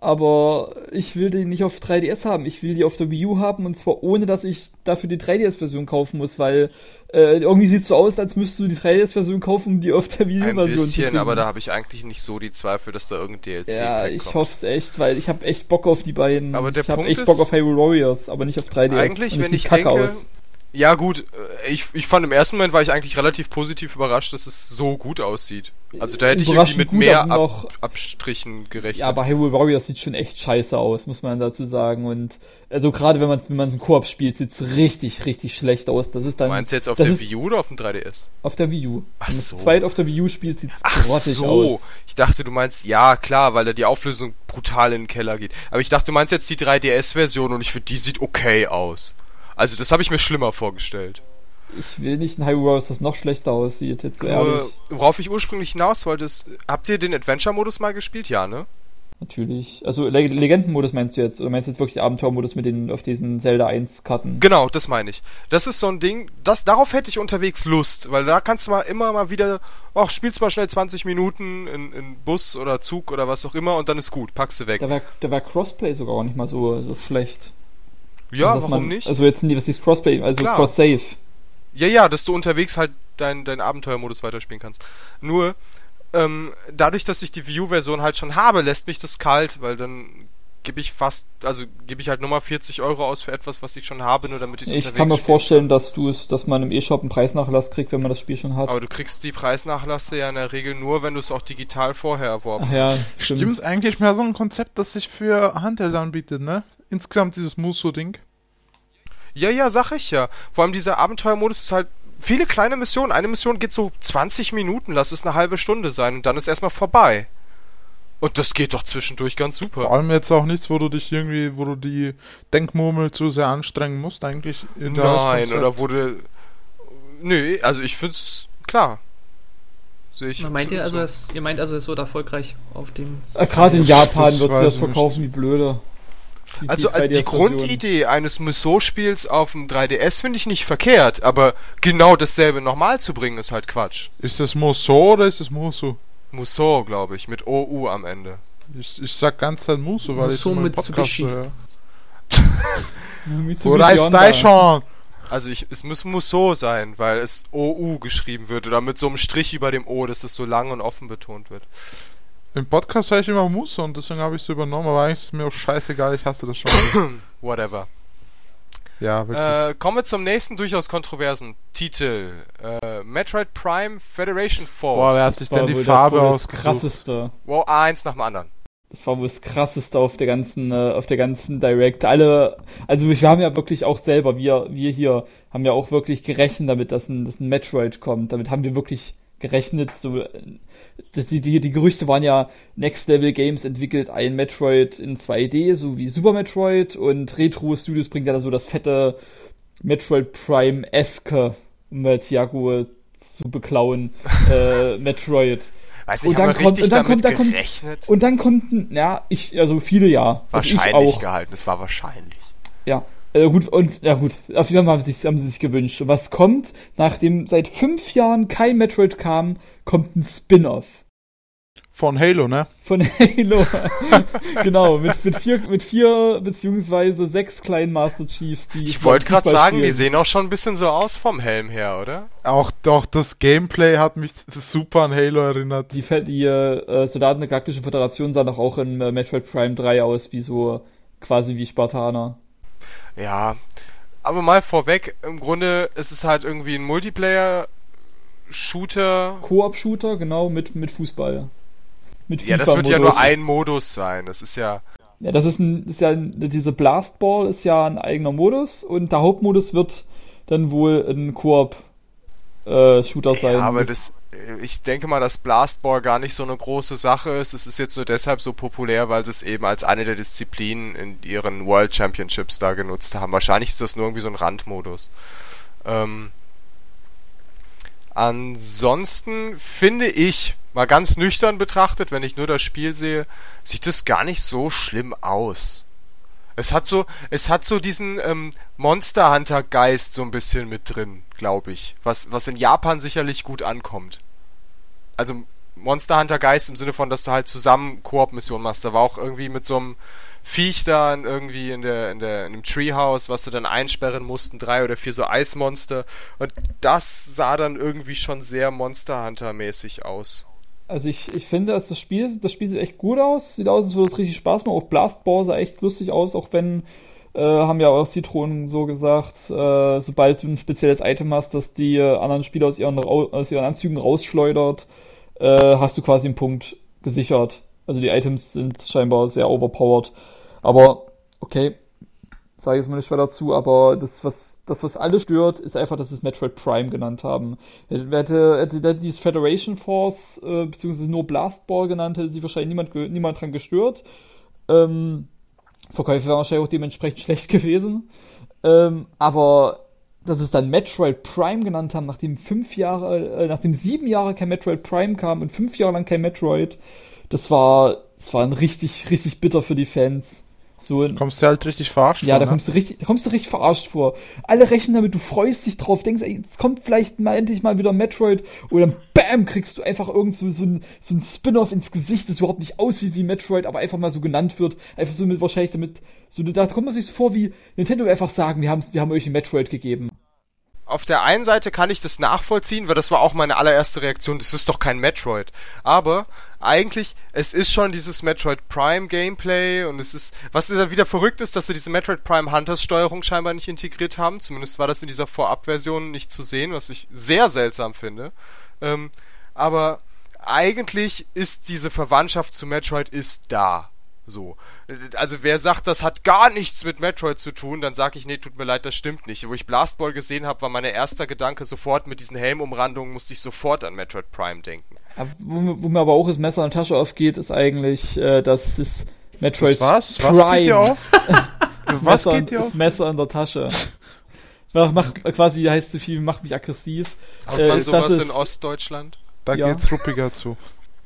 Aber ich will die nicht auf 3DS haben. Ich will die auf der Wii U haben und zwar ohne, dass ich dafür die 3DS-Version kaufen muss, weil äh, irgendwie sieht es so aus, als müsstest du die 3DS-Version kaufen, um die auf der Wii Ein U-Version zu bisschen, kriegen. aber da habe ich eigentlich nicht so die Zweifel, dass da irgendein DLC Ja, kommt. ich hoffe es echt, weil ich habe echt Bock auf die beiden. Aber der ich habe echt ist- Bock auf Hyrule Warriors, aber nicht auf 3DS. Eigentlich, wenn ich kacke denke, aus. Ja gut, äh, ich, ich fand im ersten Moment war ich eigentlich relativ positiv überrascht, dass es so gut aussieht. Also da hätte ich irgendwie mit gut, mehr Ab Abstrichen gerechnet. Ja, aber Hyrule Warriors sieht schon echt scheiße aus, muss man dazu sagen. Und also gerade wenn man es wenn man's im Koop spielt, sieht's richtig, richtig schlecht aus. Das ist dann Meinst du jetzt auf der ist Wii U oder auf dem 3DS? auf der Wii U. Ach wenn so. zweit auf der Wii U spielt, sieht's Ach grottig so, aus. ich dachte, du meinst, ja klar, weil da die Auflösung brutal in den Keller geht. Aber ich dachte, du meinst jetzt die 3DS-Version und ich finde, die sieht okay aus. Also das habe ich mir schlimmer vorgestellt. Ich will nicht ein Hyrule Warriors, das noch schlechter aussieht, jetzt Nur, ehrlich. worauf ich ursprünglich hinaus wollte, ist, habt ihr den Adventure-Modus mal gespielt? Ja, ne? Natürlich. Also Le Legendenmodus meinst du jetzt? Oder meinst du jetzt wirklich Abenteuermodus mit den auf diesen Zelda 1 Karten? Genau, das meine ich. Das ist so ein Ding, das, darauf hätte ich unterwegs Lust, weil da kannst du mal immer mal wieder, ach, spielst mal schnell 20 Minuten in, in Bus oder Zug oder was auch immer und dann ist gut, packst du weg. Da wäre da wär Crossplay sogar auch nicht mal so, so schlecht. Ja, Also, warum man, nicht? Also jetzt nicht, was ist Crossplay, also Klar. Cross-Save. Ja, ja, dass du unterwegs halt deinen dein Abenteuermodus weiterspielen kannst. Nur, ähm, dadurch, dass ich die Wii U-Version halt schon habe, lässt mich das kalt, weil dann gebe ich fast, also gebe ich halt nur mal 40 Euro aus für etwas, was ich schon habe, nur damit ich es Ich unterwegs kann mir vorstellen, dass du es, dass man im E-Shop einen Preisnachlass kriegt, wenn man das Spiel schon hat. Aber du kriegst die Preisnachlasse ja in der Regel nur, wenn du es auch digital vorher erworben Ach ja, Stimmt, stimmt. eigentlich mehr so ein Konzept, das sich für Handheld anbietet, ne? Insgesamt dieses Muso-Ding. Ja, ja, sag ich ja. Vor allem dieser Abenteuermodus ist halt viele kleine Missionen. Eine Mission geht so 20 Minuten, lass es eine halbe Stunde sein und dann ist erstmal vorbei. Und das geht doch zwischendurch ganz Vor super. allem jetzt auch nichts, wo du dich irgendwie, wo du die Denkmurmel zu sehr anstrengen musst, eigentlich. in der Nein, oder wurde. Nö, also ich find's klar. Sehe ich. meint so- ihr also, so. es, ihr meint also, es wird erfolgreich auf dem. Äh, Gerade in Japan wird sie das verkaufen wie blöde. Die- Also äh, die 3DS-Version. Grundidee eines Musou-Spiels auf dem 3DS finde ich nicht verkehrt, aber genau dasselbe nochmal zu bringen ist halt Quatsch. Ist das Muso oder ist es Musu? Musou, glaube ich, mit OU am Ende. Ich, ich sag ganz Zeit Musu, weil Muso ich mit Podcast Mitsubishi. höre. Mitsubishi Wo schon? Also ich, es muss Musou sein, weil es OU geschrieben wird oder mit so einem Strich über dem O, dass es so lang und offen betont wird. Im Podcast höre ich immer Musu und deswegen habe ich es übernommen, aber eigentlich ist mir auch scheißegal, ich hasse das schon. Whatever. ja, wirklich. Äh, kommen wir zum nächsten durchaus kontroversen Titel. Äh, Metroid Prime Federation Force. Boah, wer hat sich Das war denn die wohl Farbe das, wohl das ausgesucht? krasseste. Wow, eins nach dem anderen. Das war wohl das krasseste auf der ganzen, äh, auf der ganzen Direct. Alle, also wir haben ja wirklich auch selber, wir, wir hier haben ja auch wirklich gerechnet damit, dass ein, dass ein Metroid kommt. Damit haben wir wirklich gerechnet. So, äh, das, die, die, die Gerüchte waren ja, Next Level Games entwickelt ein Metroid in 2D, so wie Super Metroid und Retro Studios bringt ja da so das fette Metroid Prime-eske, um mal Thiago zu beklauen, äh, Metroid. Weiß Und nicht, dann haben wir kommt- richtig und dann damit kommt- dann kommt- gerechnet? Und dann konnten, ja, ich, also viele ja. Also ich wahrscheinlich auch. gehalten, es war wahrscheinlich. Ja. Äh, gut, und ja gut, auf jeden Fall haben sie sich, haben sie sich gewünscht. Und was kommt, nachdem seit fünf Jahren kein Metroid kam, kommt ein Spin-off Von Halo, ne? von Halo. genau, mit, mit vier, mit vier beziehungsweise sechs kleinen Master Chiefs, die. Ich wollte gerade sagen, die spielen. sehen auch schon ein bisschen so aus vom Helm her, oder? Auch doch das Gameplay hat mich super an Halo erinnert. Die, die äh, Soldaten der Galaktischen Föderation sahen doch auch in äh, Metroid Prime 3 aus, wie so quasi wie Spartaner. Ja. Aber mal vorweg, im Grunde ist es halt irgendwie ein Multiplayer-Shooter. Koop-Shooter, genau, mit, mit Fußball. Mit Ja, das wird ja nur ein Modus sein. Das ist ja. Ja, das ist ein, ist ja, diese Blastball ist ja ein eigener Modus und der Hauptmodus wird dann wohl ein Koop äh, Shooter sein. Ja, aber das, ich denke mal, dass Blastball gar nicht so eine große Sache ist. Es ist jetzt nur deshalb so populär, weil sie es eben als eine der Disziplinen in ihren World Championships da genutzt haben. Wahrscheinlich ist das nur irgendwie so ein Randmodus. Ähm, ansonsten finde ich, mal ganz nüchtern betrachtet, wenn ich nur das Spiel sehe, sieht es gar nicht so schlimm aus. Es hat so, es hat so diesen ähm, Monster Hunter Geist so ein bisschen mit drin, glaube ich, was was in Japan sicherlich gut ankommt. Also Monster Hunter Geist im Sinne von, dass du halt zusammen Koop Missionen machst. Da war auch irgendwie mit so einem Viech da irgendwie in der in der in einem Treehouse, was du dann einsperren mussten, drei oder vier so Eismonster und das sah dann irgendwie schon sehr Monster Hunter mäßig aus. Also ich, ich finde, dass das Spiel, das Spiel sieht echt gut aus. Sieht aus, als würde es richtig Spaß machen. Auch Blastball sah echt lustig aus, auch wenn, äh, haben ja auch Citronen so gesagt, äh, sobald du ein spezielles Item hast, das die äh, anderen Spieler aus ihren, aus ihren Anzügen rausschleudert, äh, hast du quasi einen Punkt gesichert. Also die Items sind scheinbar sehr overpowered. Aber, okay, sage ich jetzt mal nicht schwer dazu, aber das, was, das, was alle stört, ist einfach, dass es Metroid Prime genannt haben. Hätte, hätte, hätte dieses Federation Force, äh, beziehungsweise nur Blastball genannt, hätte sich wahrscheinlich niemand, niemand dran gestört. Ähm, Verkäufe wären wahrscheinlich auch dementsprechend schlecht gewesen. Ähm, aber dass es dann Metroid Prime genannt haben, nachdem fünf Jahre, äh, nachdem sieben Jahre kein Metroid Prime kam und fünf Jahre lang kein Metroid, das war, das war ein richtig, richtig bitter für die Fans. So kommst du halt richtig verarscht ja, vor. Ja, da, ne? kommst du richtig, da kommst du richtig verarscht vor. Alle rechnen damit, du freust dich drauf, denkst, ey, jetzt kommt vielleicht mal endlich mal wieder Metroid und dann BAM kriegst du einfach irgend so, so ein, so ein Spin-off ins Gesicht, das überhaupt nicht aussieht wie Metroid, aber einfach mal so genannt wird. Einfach so mit wahrscheinlich damit, so da kommt man sich so vor wie Nintendo einfach sagen, wir, haben's, wir haben euch ein Metroid gegeben auf der einen Seite kann ich das nachvollziehen, weil das war auch meine allererste Reaktion, das ist doch kein Metroid. Aber eigentlich, es ist schon dieses Metroid Prime Gameplay und es ist, was da wieder verrückt ist, dass sie diese Metroid Prime Hunters Steuerung scheinbar nicht integriert haben. Zumindest war das in dieser Vorabversion nicht zu sehen, was ich sehr seltsam finde. Ähm, aber eigentlich ist diese Verwandtschaft zu Metroid ist da. So. Also wer sagt, das hat gar nichts mit Metroid zu tun, dann sag ich, nee, tut mir leid, das stimmt nicht. Wo ich Blastball gesehen habe, war mein erster Gedanke sofort mit diesen Helmumrandungen, musste ich sofort an Metroid Prime denken. Wo, wo, mir aber auch das Messer in der Tasche aufgeht, ist eigentlich, äh, dass es Metroid das was? Prime. Was geht dir auf? das was Messer, geht dir auf? Das Messer in der Tasche. Mach, mach, quasi heißt so viel, mach mich aggressiv. Hat man äh, sowas in Ostdeutschland? Da ja. geht's ruppiger zu.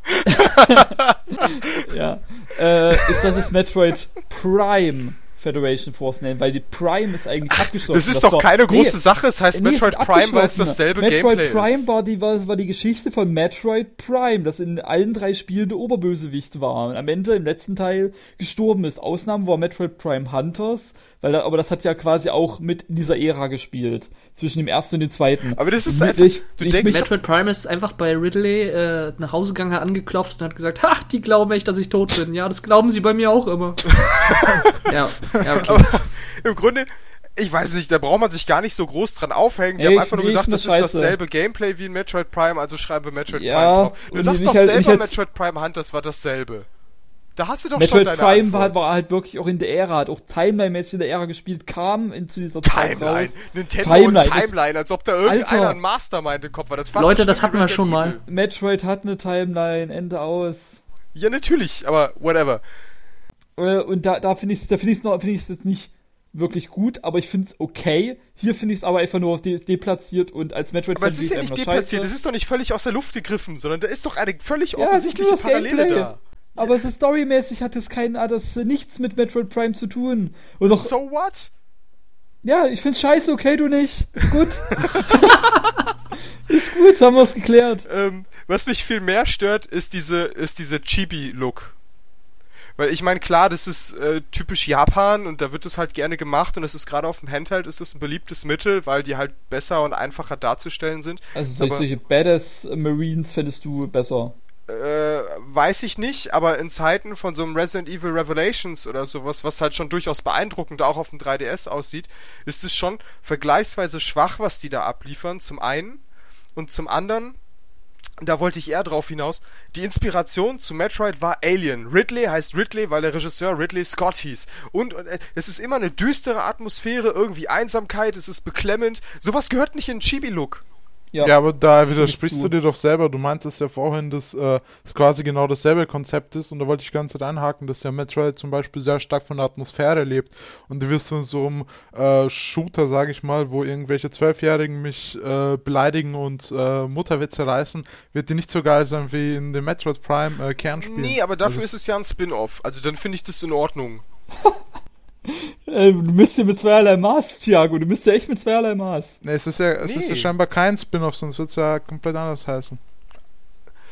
ja. Äh, ist das das Metroid Prime Federation Force nennen, weil die Prime ist eigentlich abgeschlossen. Das ist das doch war, keine große nee, Sache, es heißt nee, Metroid Prime, weil es dasselbe Metroid Gameplay Prime ist. Metroid Prime war die, war, war die Geschichte von Metroid Prime, das in allen drei Spielen der Oberbösewicht war und am Ende im letzten Teil gestorben ist. Ausnahmen war Metroid Prime Hunters, weil aber das hat ja quasi auch mit in dieser Ära gespielt zwischen dem ersten und dem zweiten. Aber das ist einfach, ich, du denkst, Metroid Prime ist einfach bei Ridley äh, nach Hause gegangen, hat angeklopft und hat gesagt, ha, die glauben echt, dass ich tot bin. Ja, das glauben sie bei mir auch immer. ja, ja, okay. Aber Im Grunde, ich weiß nicht, da braucht man sich gar nicht so groß dran aufhängen. Die Ey, haben einfach nur gesagt, das ist dasselbe Gameplay wie in Metroid Prime, also schreiben wir Metroid ja, Prime drauf. Du sagst doch halt, selber, Metroid Prime Hunters war dasselbe. Da hast du doch Metroid schon deine Prime Antwort. war, halt wirklich auch in der Ära, hat auch Timeline-mäßig in der Ära gespielt, kam in, zu dieser Timeline. Zeit raus. Nintendo Timeline, und Timeline, als ob da irgendeiner Alter. ein Mastermind im Kopf war. Das Leute, das hatten wir schon mal. Metroid hat eine Timeline, Ende aus. Ja, natürlich, aber whatever. Äh, und da, da finde ich es da find find jetzt nicht wirklich gut, aber ich finde es okay. Hier finde ich es aber einfach nur de deplatziert und als Metroid Aber es ist ja nicht deplatziert, es ist doch nicht völlig aus der Luft gegriffen, sondern da ist doch eine völlig ja, offensichtliche Parallele Gameplay. da. Aber ist storymäßig hat es kein, hat das nichts mit Metroid Prime zu tun. Und noch, so what? Ja, ich find's scheiße, okay, du nicht. Ist gut. ist gut, haben wir's geklärt. Ähm, was mich viel mehr stört, ist diese, ist diese Chibi-Look. Weil ich meine, klar, das ist äh, typisch Japan und da wird es halt gerne gemacht und es ist gerade auf dem Handheld ist es ein beliebtes Mittel, weil die halt besser und einfacher darzustellen sind. Also solche Badass Marines findest du besser? Äh, weiß ich nicht, aber in Zeiten von so einem Resident Evil Revelations oder sowas, was halt schon durchaus beeindruckend auch auf dem 3DS aussieht, ist es schon vergleichsweise schwach, was die da abliefern, zum einen. Und zum anderen, da wollte ich eher drauf hinaus, die Inspiration zu Metroid war Alien. Ridley heißt Ridley, weil der Regisseur Ridley Scott hieß. Und, und äh, es ist immer eine düstere Atmosphäre, irgendwie Einsamkeit, es ist beklemmend. Sowas gehört nicht in Chibi-Look. Ja, ja aber da widersprichst du dir doch selber. Du meintest ja vorhin, dass äh, es quasi genau dasselbe Konzept ist und da wollte ich ganz kurz einhaken, dass ja Metroid zum Beispiel sehr stark von der Atmosphäre lebt und du wirst von so einem äh, Shooter, sage ich mal, wo irgendwelche Zwölfjährigen mich äh, beleidigen und äh, Mutterwitze reißen, wird die nicht so geil sein wie in dem Metroid Prime äh, Kernspiel. Nee, aber dafür also, ist es ja ein Spin-off. Also dann finde ich das in Ordnung. Äh, du misst ja mit zweierlei Maß, Thiago. Du misst ja echt mit zweierlei Maß. Nee, es ist ja, es nee. ist ja scheinbar kein Spin-off, sonst wird es ja komplett anders heißen.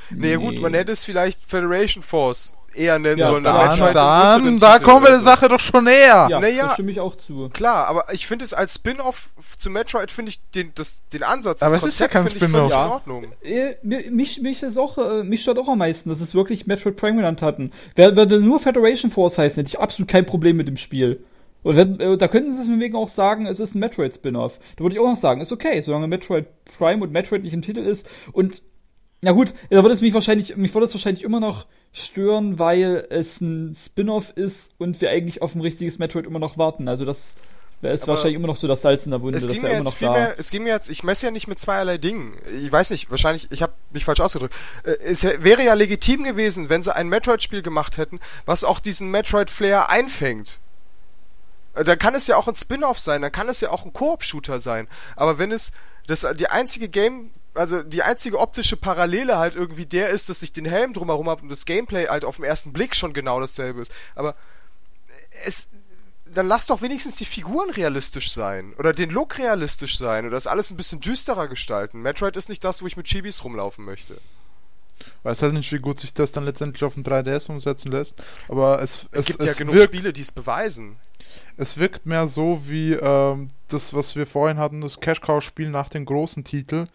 Nee, nee, gut, man hätte es vielleicht Federation Force eher nennen ja, sollen. Dann, dann, dann da kommen wir der Sache doch schon näher. Ja, naja, da stimme ich auch zu. Klar, aber ich finde es als Spin-off zu Metroid finde ich den, das, den Ansatz, aber das es ist ja kein Spin-off. Ja. in Ordnung. Äh, mich, mich, ist auch, äh, mich stört auch am meisten, dass es wirklich Metroid Prime genannt hatten. Wer, würde nur Federation Force heißen, hätte ich absolut kein Problem mit dem Spiel. Und wenn, äh, da könnten sie deswegen auch sagen, es ist ein Metroid-Spin-off. Da würde ich auch noch sagen, ist okay, solange Metroid Prime und Metroid nicht im Titel ist. Und na gut, da würde es mich wahrscheinlich, mich würde es wahrscheinlich immer noch stören, weil es ein Spin-off ist und wir eigentlich auf ein richtiges Metroid immer noch warten. Also das ist Aber wahrscheinlich immer noch so das Salz in der Wunde. Es ging, mir jetzt viel mehr, es ging mir jetzt, ich messe ja nicht mit zweierlei Dingen. Ich weiß nicht, wahrscheinlich, ich habe mich falsch ausgedrückt. Äh, es wäre ja legitim gewesen, wenn sie ein Metroid-Spiel gemacht hätten, was auch diesen Metroid-Flair einfängt. Äh, dann kann es ja auch ein Spin-off sein, dann kann es ja auch ein Koop-Shooter sein. Aber wenn es das die einzige Game, also die einzige optische Parallele halt irgendwie der ist, dass ich den Helm drumherum habe und das Gameplay halt auf den ersten Blick schon genau dasselbe ist. Aber es, dann lass doch wenigstens die Figuren realistisch sein oder den Look realistisch sein oder das alles ein bisschen düsterer gestalten. Metroid ist nicht das, wo ich mit Chibis rumlaufen möchte. Weiß halt nicht, wie gut sich das dann letztendlich auf dem 3DS umsetzen lässt. Aber es, es, es gibt es ja genug Spiele, die es beweisen. Es wirkt mehr so wie ähm, das, was wir vorhin hatten, das Cash Cow Spiel nach dem großen Titel.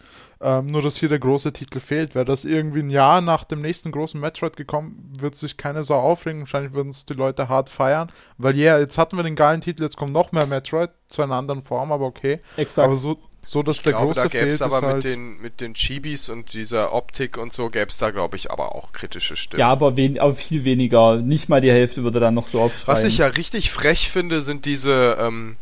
Ähm, nur, dass hier der große Titel fehlt. Wäre das irgendwie ein Jahr nach dem nächsten großen Metroid gekommen, wird sich keine Sau aufregen. Wahrscheinlich würden es die Leute hart feiern. Weil ja, yeah, jetzt hatten wir den geilen Titel, jetzt kommt noch mehr Metroid. Zu einer anderen Form, aber okay. Exakt. Aber so, so, dass ich der glaube, große da gäbe es aber halt mit den, mit den Chibis und dieser Optik und so gäbe es da, glaube ich, aber auch kritische Stimmen. Ja, aber, wen, aber viel weniger. Nicht mal die Hälfte würde dann noch so aufschreiben. Was ich ja richtig frech finde, sind diese ähm,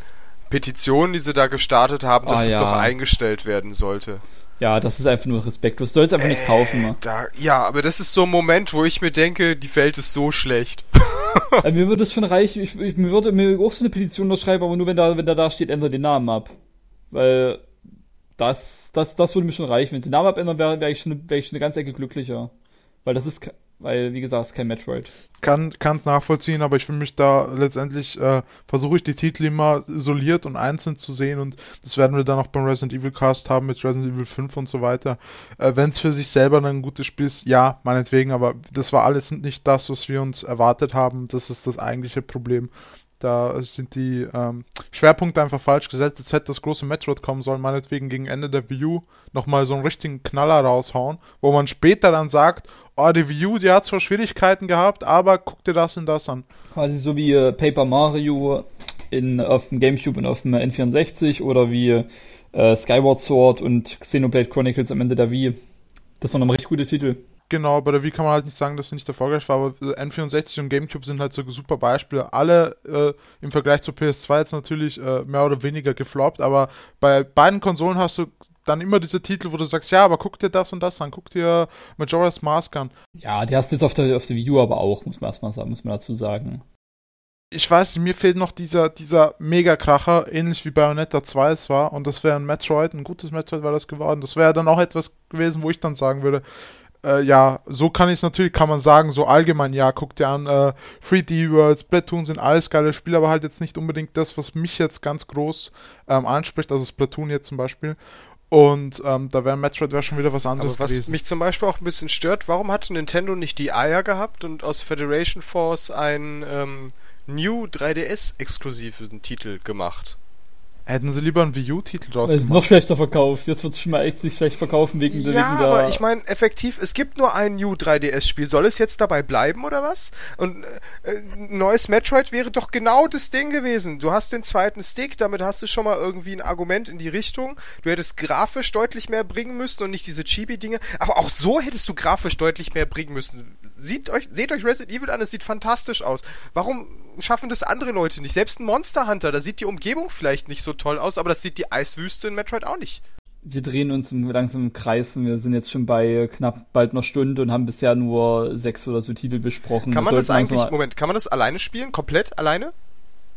Petitionen, die sie da gestartet haben, dass ah, es ja. doch eingestellt werden sollte. Ja, das ist einfach nur respektlos. Du sollst einfach nicht kaufen. Äh, da, ja, aber das ist so ein Moment, wo ich mir denke, die Welt ist so schlecht. äh, mir würde es schon reichen, ich, ich, mir würde mir auch so eine Petition unterschreiben, aber nur wenn da, wenn da, da steht, ändere den Namen ab. Weil das, das, das würde mir schon reichen. Wenn sie den Namen abändern, wäre wär ich, schon, wär ich schon eine ganze Ecke glücklicher. Weil das ist, weil, wie gesagt, es ist kein Metroid. Kann, kann nachvollziehen, aber ich will mich da letztendlich, äh, versuche ich die Titel immer isoliert und einzeln zu sehen und das werden wir dann auch beim Resident Evil Cast haben mit Resident Evil 5 und so weiter. Äh, Wenn es für sich selber dann ein gutes Spiel ist, ja, meinetwegen, aber das war alles nicht das, was wir uns erwartet haben. Das ist das eigentliche Problem. Da sind die ähm, Schwerpunkte einfach falsch gesetzt. Jetzt hätte das große Metroid kommen sollen, meinetwegen gegen Ende der U nochmal so einen richtigen Knaller raushauen, wo man später dann sagt, oh, die U, die hat zwar Schwierigkeiten gehabt, aber guck dir das und das an. Quasi so wie äh, Paper Mario in, auf dem Gamecube und auf dem N64 oder wie äh, Skyward Sword und Xenoblade Chronicles am Ende der Wii. Das waren nochmal richtig gute Titel. Genau, bei der Wii kann man halt nicht sagen, dass sie nicht erfolgreich war, aber N64 und GameCube sind halt so super Beispiele. Alle äh, im Vergleich zu PS2 jetzt natürlich äh, mehr oder weniger gefloppt, aber bei beiden Konsolen hast du dann immer diese Titel, wo du sagst, ja, aber guck dir das und das an, guck dir Majora's Mask an. Ja, die hast du jetzt auf der, auf der Wii U aber auch, muss man erstmal sagen, muss man dazu sagen. Ich weiß nicht, mir fehlt noch dieser, dieser Mega-Kracher, ähnlich wie Bayonetta 2 es war, und das wäre ein Metroid, ein gutes Metroid wäre das geworden. Das wäre dann auch etwas gewesen, wo ich dann sagen würde, äh, ja, so kann ich es natürlich, kann man sagen, so allgemein, ja, guck dir an, äh, 3D Worlds, Splatoon sind alles geile Spiele, aber halt jetzt nicht unbedingt das, was mich jetzt ganz groß ähm, anspricht, also Splatoon jetzt zum Beispiel. Und ähm, da wäre Metroid wär schon wieder was anderes. Aber was gewesen. mich zum Beispiel auch ein bisschen stört, warum hat Nintendo nicht die Eier gehabt und aus Federation Force einen ähm, New 3DS-exklusiven Titel gemacht? Hätten sie lieber einen Wii U-Titel draus Es ist noch schlechter verkauft. Jetzt wird es schon mal echt sich schlecht verkaufen wegen, ja, wegen der. Ja, aber ich meine, effektiv, es gibt nur ein New 3DS-Spiel. Soll es jetzt dabei bleiben oder was? Und äh, ein neues Metroid wäre doch genau das Ding gewesen. Du hast den zweiten Stick, damit hast du schon mal irgendwie ein Argument in die Richtung. Du hättest grafisch deutlich mehr bringen müssen und nicht diese Chibi-Dinge. Aber auch so hättest du grafisch deutlich mehr bringen müssen. Sieht euch, seht euch Resident Evil an, es sieht fantastisch aus. Warum schaffen das andere Leute nicht? Selbst ein Monster Hunter, da sieht die Umgebung vielleicht nicht so toll aus, aber das sieht die Eiswüste in Metroid auch nicht. wir drehen uns langsam im Kreis und wir sind jetzt schon bei knapp bald einer Stunde und haben bisher nur sechs oder so Titel besprochen. Kann man das eigentlich, mal- Moment, kann man das alleine spielen? Komplett alleine?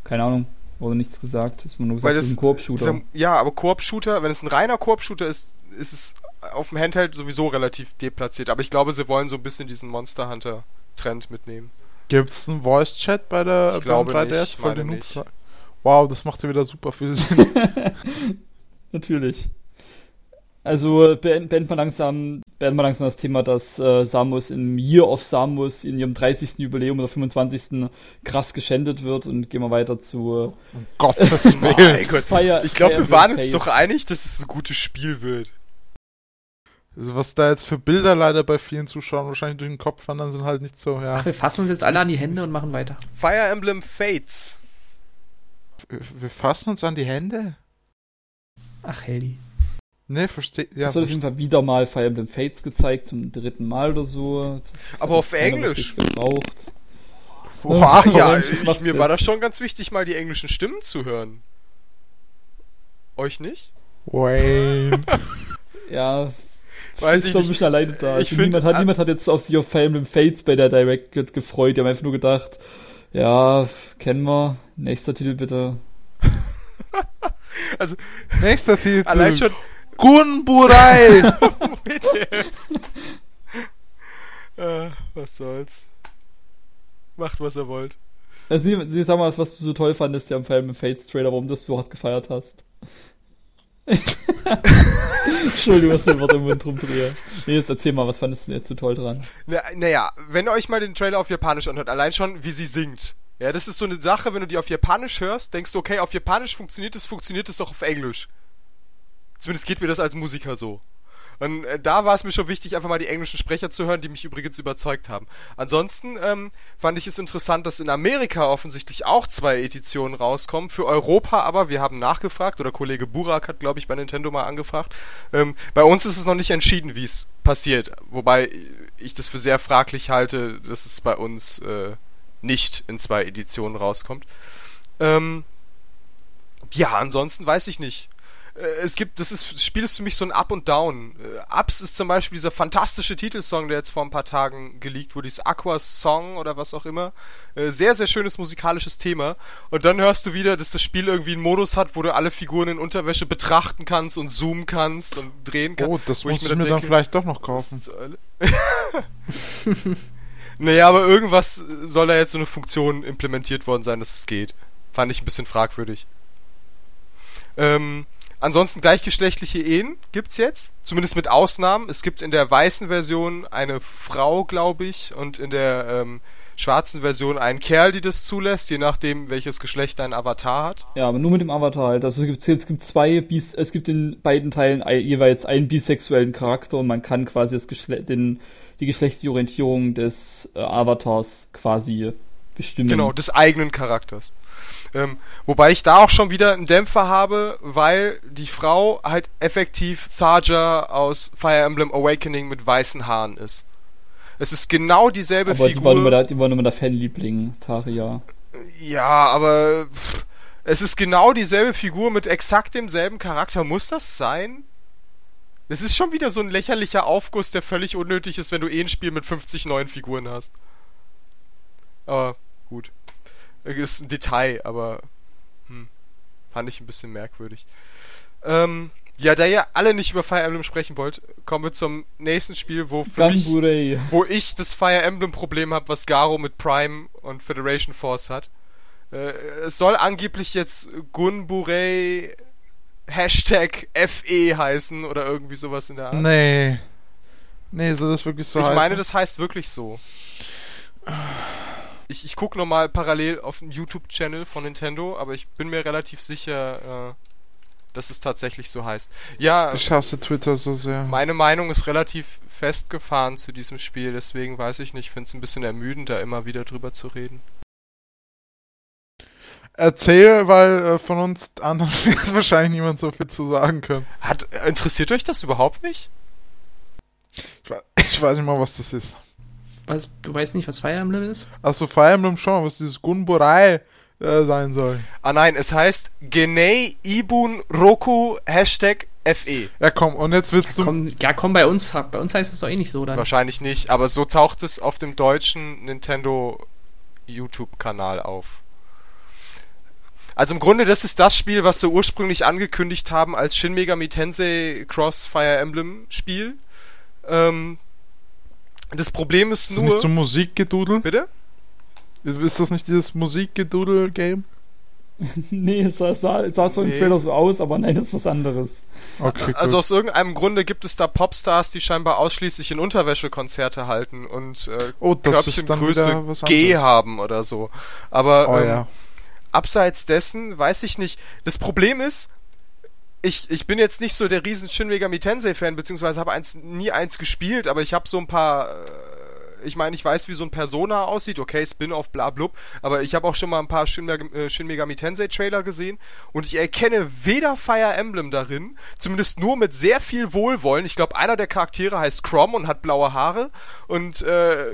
Keine Ahnung, wurde nichts gesagt. Ist nur gesagt, Weil das ist ein Koop-Shooter. ist Ja, ja, aber Koop-Shooter, wenn es ein reiner Koop-Shooter ist, ist es auf dem Handheld sowieso relativ deplatziert. Aber ich glaube, sie wollen so ein bisschen diesen Monster Hunter-Trend mitnehmen. Gibt es einen Voice-Chat bei der Ich glaube beim nicht, ich Voll meine die nicht. Wow, das macht ja wieder super viel Sinn. Natürlich. Also beenden, wir langsam, beenden wir langsam das Thema, dass äh, Samus im Year of Samus in ihrem 30. Jubiläum oder 25. krass geschändet wird und gehen wir weiter zu um Gottes Mein Willen. Gott. Fire. Ich glaube, wir waren uns doch einig, dass es ein gutes Spiel wird. Also was da jetzt für Bilder leider bei vielen Zuschauern wahrscheinlich durch den Kopf wandern, sind halt nicht so, ja. Ach, wir fassen uns jetzt alle an die Hände und machen weiter. Fire Emblem Fates. Wir fassen uns an die Hände? Ach, Heldi. Ne, verstehe. Ja, Es wird auf jeden Fall wieder mal Fire Emblem Fates gezeigt, zum dritten Mal oder so. Das Aber auf Englisch. Gebraucht. Wow. Ja, Mensch, das ich, mir war jetzt. das schon ganz wichtig, mal die englischen Stimmen zu hören. Euch nicht? Wayne. Ja, Weiß ich nicht. bisschen alleine da. Ich Also find, niemand, hat, niemand hat jetzt auf sich auf Fire Emblem Fates bei der Direct ge- gefreut. Die haben einfach nur gedacht, ja, kennen wir. Nächster Titel bitte. Also, Nächster Titel. allein schon. Gunburai. WTF. äh, was soll's. Macht, was ihr wollt. Also, sie, sie sag mal, was du so toll fandest ja am Fire Emblem Fates Trailer, warum du das so hart gefeiert hast. Entschuldigung, ich mir Wort im Mund rumdrehe. Nee, jetzt erzähl mal, was fandest du denn jetzt so toll dran? Na, naja, wenn ihr euch mal den Trailer auf Japanisch anhört, allein schon, wie sie singt. Ja, das ist so eine Sache, wenn du die auf Japanisch hörst, denkst du, okay, auf Japanisch funktioniert es, funktioniert es auch auf Englisch. Zumindest geht mir das als Musiker so. Und äh, da war es mir schon wichtig, einfach mal die englischen Sprecher zu hören, die mich übrigens überzeugt haben. Ansonsten ähm, fand ich es interessant, dass in Amerika offensichtlich auch zwei Editionen rauskommen. Für Europa aber, wir haben nachgefragt, oder Kollege Burak hat, glaube ich, bei Nintendo mal angefragt. Ähm, bei uns ist es noch nicht entschieden, wie es passiert. Wobei ich das für sehr fraglich halte, dass es bei uns äh, nicht in zwei Editionen rauskommt. Ähm, ja, ansonsten weiß ich nicht. Äh, Es gibt, das ist, das Spiel ist für mich so ein Up und Down. Äh, Ups ist zum Beispiel dieser fantastische Titelsong, der jetzt vor ein paar Tagen geleakt wurde, dieses Aqua Song oder was auch immer. Äh, Sehr, sehr schönes musikalisches Thema. Und dann hörst du wieder, dass das Spiel irgendwie einen Modus hat, wo du alle Figuren in Unterwäsche betrachten kannst und zoomen kannst und drehen kannst. Oh, das muss ich mir, dann denke, vielleicht doch noch kaufen. naja, aber irgendwas soll da jetzt so eine Funktion implementiert worden sein, dass es geht. Fand ich ein bisschen fragwürdig. Ähm, ansonsten gleichgeschlechtliche Ehen gibt's jetzt, zumindest mit Ausnahmen. Es gibt in der weißen Version eine Frau, glaube ich, und in der ähm, schwarzen Version einen Kerl, die das zulässt, je nachdem, welches Geschlecht dein Avatar hat. Ja, aber nur mit dem Avatar halt. Also es gibt, es gibt zwei, Bis es gibt in beiden Teilen ei- jeweils einen bisexuellen Charakter und man kann quasi das Geschle den, die geschlechtliche Orientierung des äh, Avatars quasi bestimmen. Genau, des eigenen Charakters. Ähm, wobei ich da auch schon wieder einen Dämpfer habe, weil die Frau halt effektiv Tharja aus Fire Emblem Awakening mit weißen Haaren ist. Es ist genau dieselbe Aber die Figur. war, nur der, die war nur der Fanliebling, Taria. ja, aber pff, es ist genau dieselbe Figur mit exakt demselben Charakter. Muss das sein? Es ist schon wieder so ein lächerlicher Aufguss, der völlig unnötig ist, wenn du eh ein Spiel mit 50 neuen Figuren hast. Aber gut. Ist ein Detail, aber hm, fand ich ein bisschen merkwürdig. Ähm, ja, da ihr alle nicht über Fire Emblem sprechen wollt, kommen wir zum nächsten Spiel, wo für mich, wo ich das Fire Emblem Problem habe, was Garo mit Prime und Federation Force hat. Äh, es soll angeblich jetzt Gunburay Hashtag FE heißen oder irgendwie sowas in der Art. Nee. Nee, soll das wirklich so ich heißen? meine, das heißt wirklich so. Ich, ich gucke nochmal parallel auf dem YouTube-Channel von Nintendo, aber ich bin mir relativ sicher, äh, dass es tatsächlich so heißt. Ja, Ich hasse Twitter so sehr. meine Meinung ist relativ festgefahren zu diesem Spiel, deswegen weiß ich nicht, finde es ein bisschen ermüdend, da immer wieder drüber zu reden. Erzähl, weil äh, von uns anderen wird wahrscheinlich niemand so viel zu sagen können. Hat, interessiert euch das überhaupt nicht? Ich, ich weiß nicht mal, was das ist. Was, du weißt nicht, was Fire Emblem ist? Achso, Fire Emblem schon, was dieses Gunburai äh, sein soll. Ah nein, es heißt Genei Ibun Roku Hashtag FE. Ja, komm, und jetzt willst du. Komm, ja, komm, bei uns, bei uns heißt es doch eh nicht so, dann. Wahrscheinlich nicht, aber so taucht es auf dem deutschen Nintendo YouTube-Kanal auf. Also im Grunde, das ist das Spiel, was sie ursprünglich angekündigt haben als Shin Megami Tensei Cross Fire Emblem Spiel. Ähm, das Problem ist Ist nur... nicht so Musikgedudel? Bitte? Ist das nicht dieses Musikgedudel-Game? nee, es sah, sah, sah so im Nee. Trailer so aus, aber nein, das ist was anderes. Okay, Also gut. aus irgendeinem Grunde gibt es da Popstars, die scheinbar ausschließlich in Unterwäsche Konzerte halten und äh, Oh, ist Körbchengröße G haben oder so. Aber Oh ähm, ja. abseits dessen weiß ich nicht. Das Problem ist, ich, ich bin jetzt nicht so der riesen Shin Megami Tensei Fan, beziehungsweise habe eins, nie eins gespielt, aber ich habe so ein paar, äh, ich meine, ich weiß, wie so ein Persona aussieht, okay, Spin-off, bla blub, aber ich habe auch schon mal ein paar Shin, Meg äh, Shin Megami Tensei Trailer gesehen und ich erkenne weder Fire Emblem darin, zumindest nur mit sehr viel Wohlwollen. Ich glaube, einer der Charaktere heißt Crom und hat blaue Haare und äh,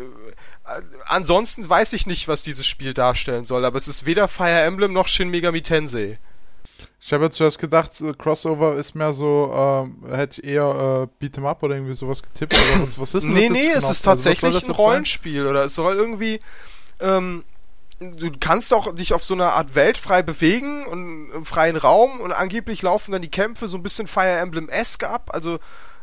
ansonsten weiß ich nicht, was dieses Spiel darstellen soll, aber es ist weder Fire Emblem noch Shin Megami Tensei. Ich habe ja zuerst gedacht, äh, Crossover ist mehr so, ähm, hätte ich eher äh, Beat'em Up oder irgendwie sowas getippt. Aber was, was ist denn Nee, das nee, jetzt es genau? ist Also, tatsächlich das ein jetzt sein? Rollenspiel oder es soll irgendwie ähm, du kannst auch dich auf so einer Art Welt frei bewegen und im freien Raum und angeblich laufen dann die Kämpfe so ein bisschen Fire Emblem-esque ab, also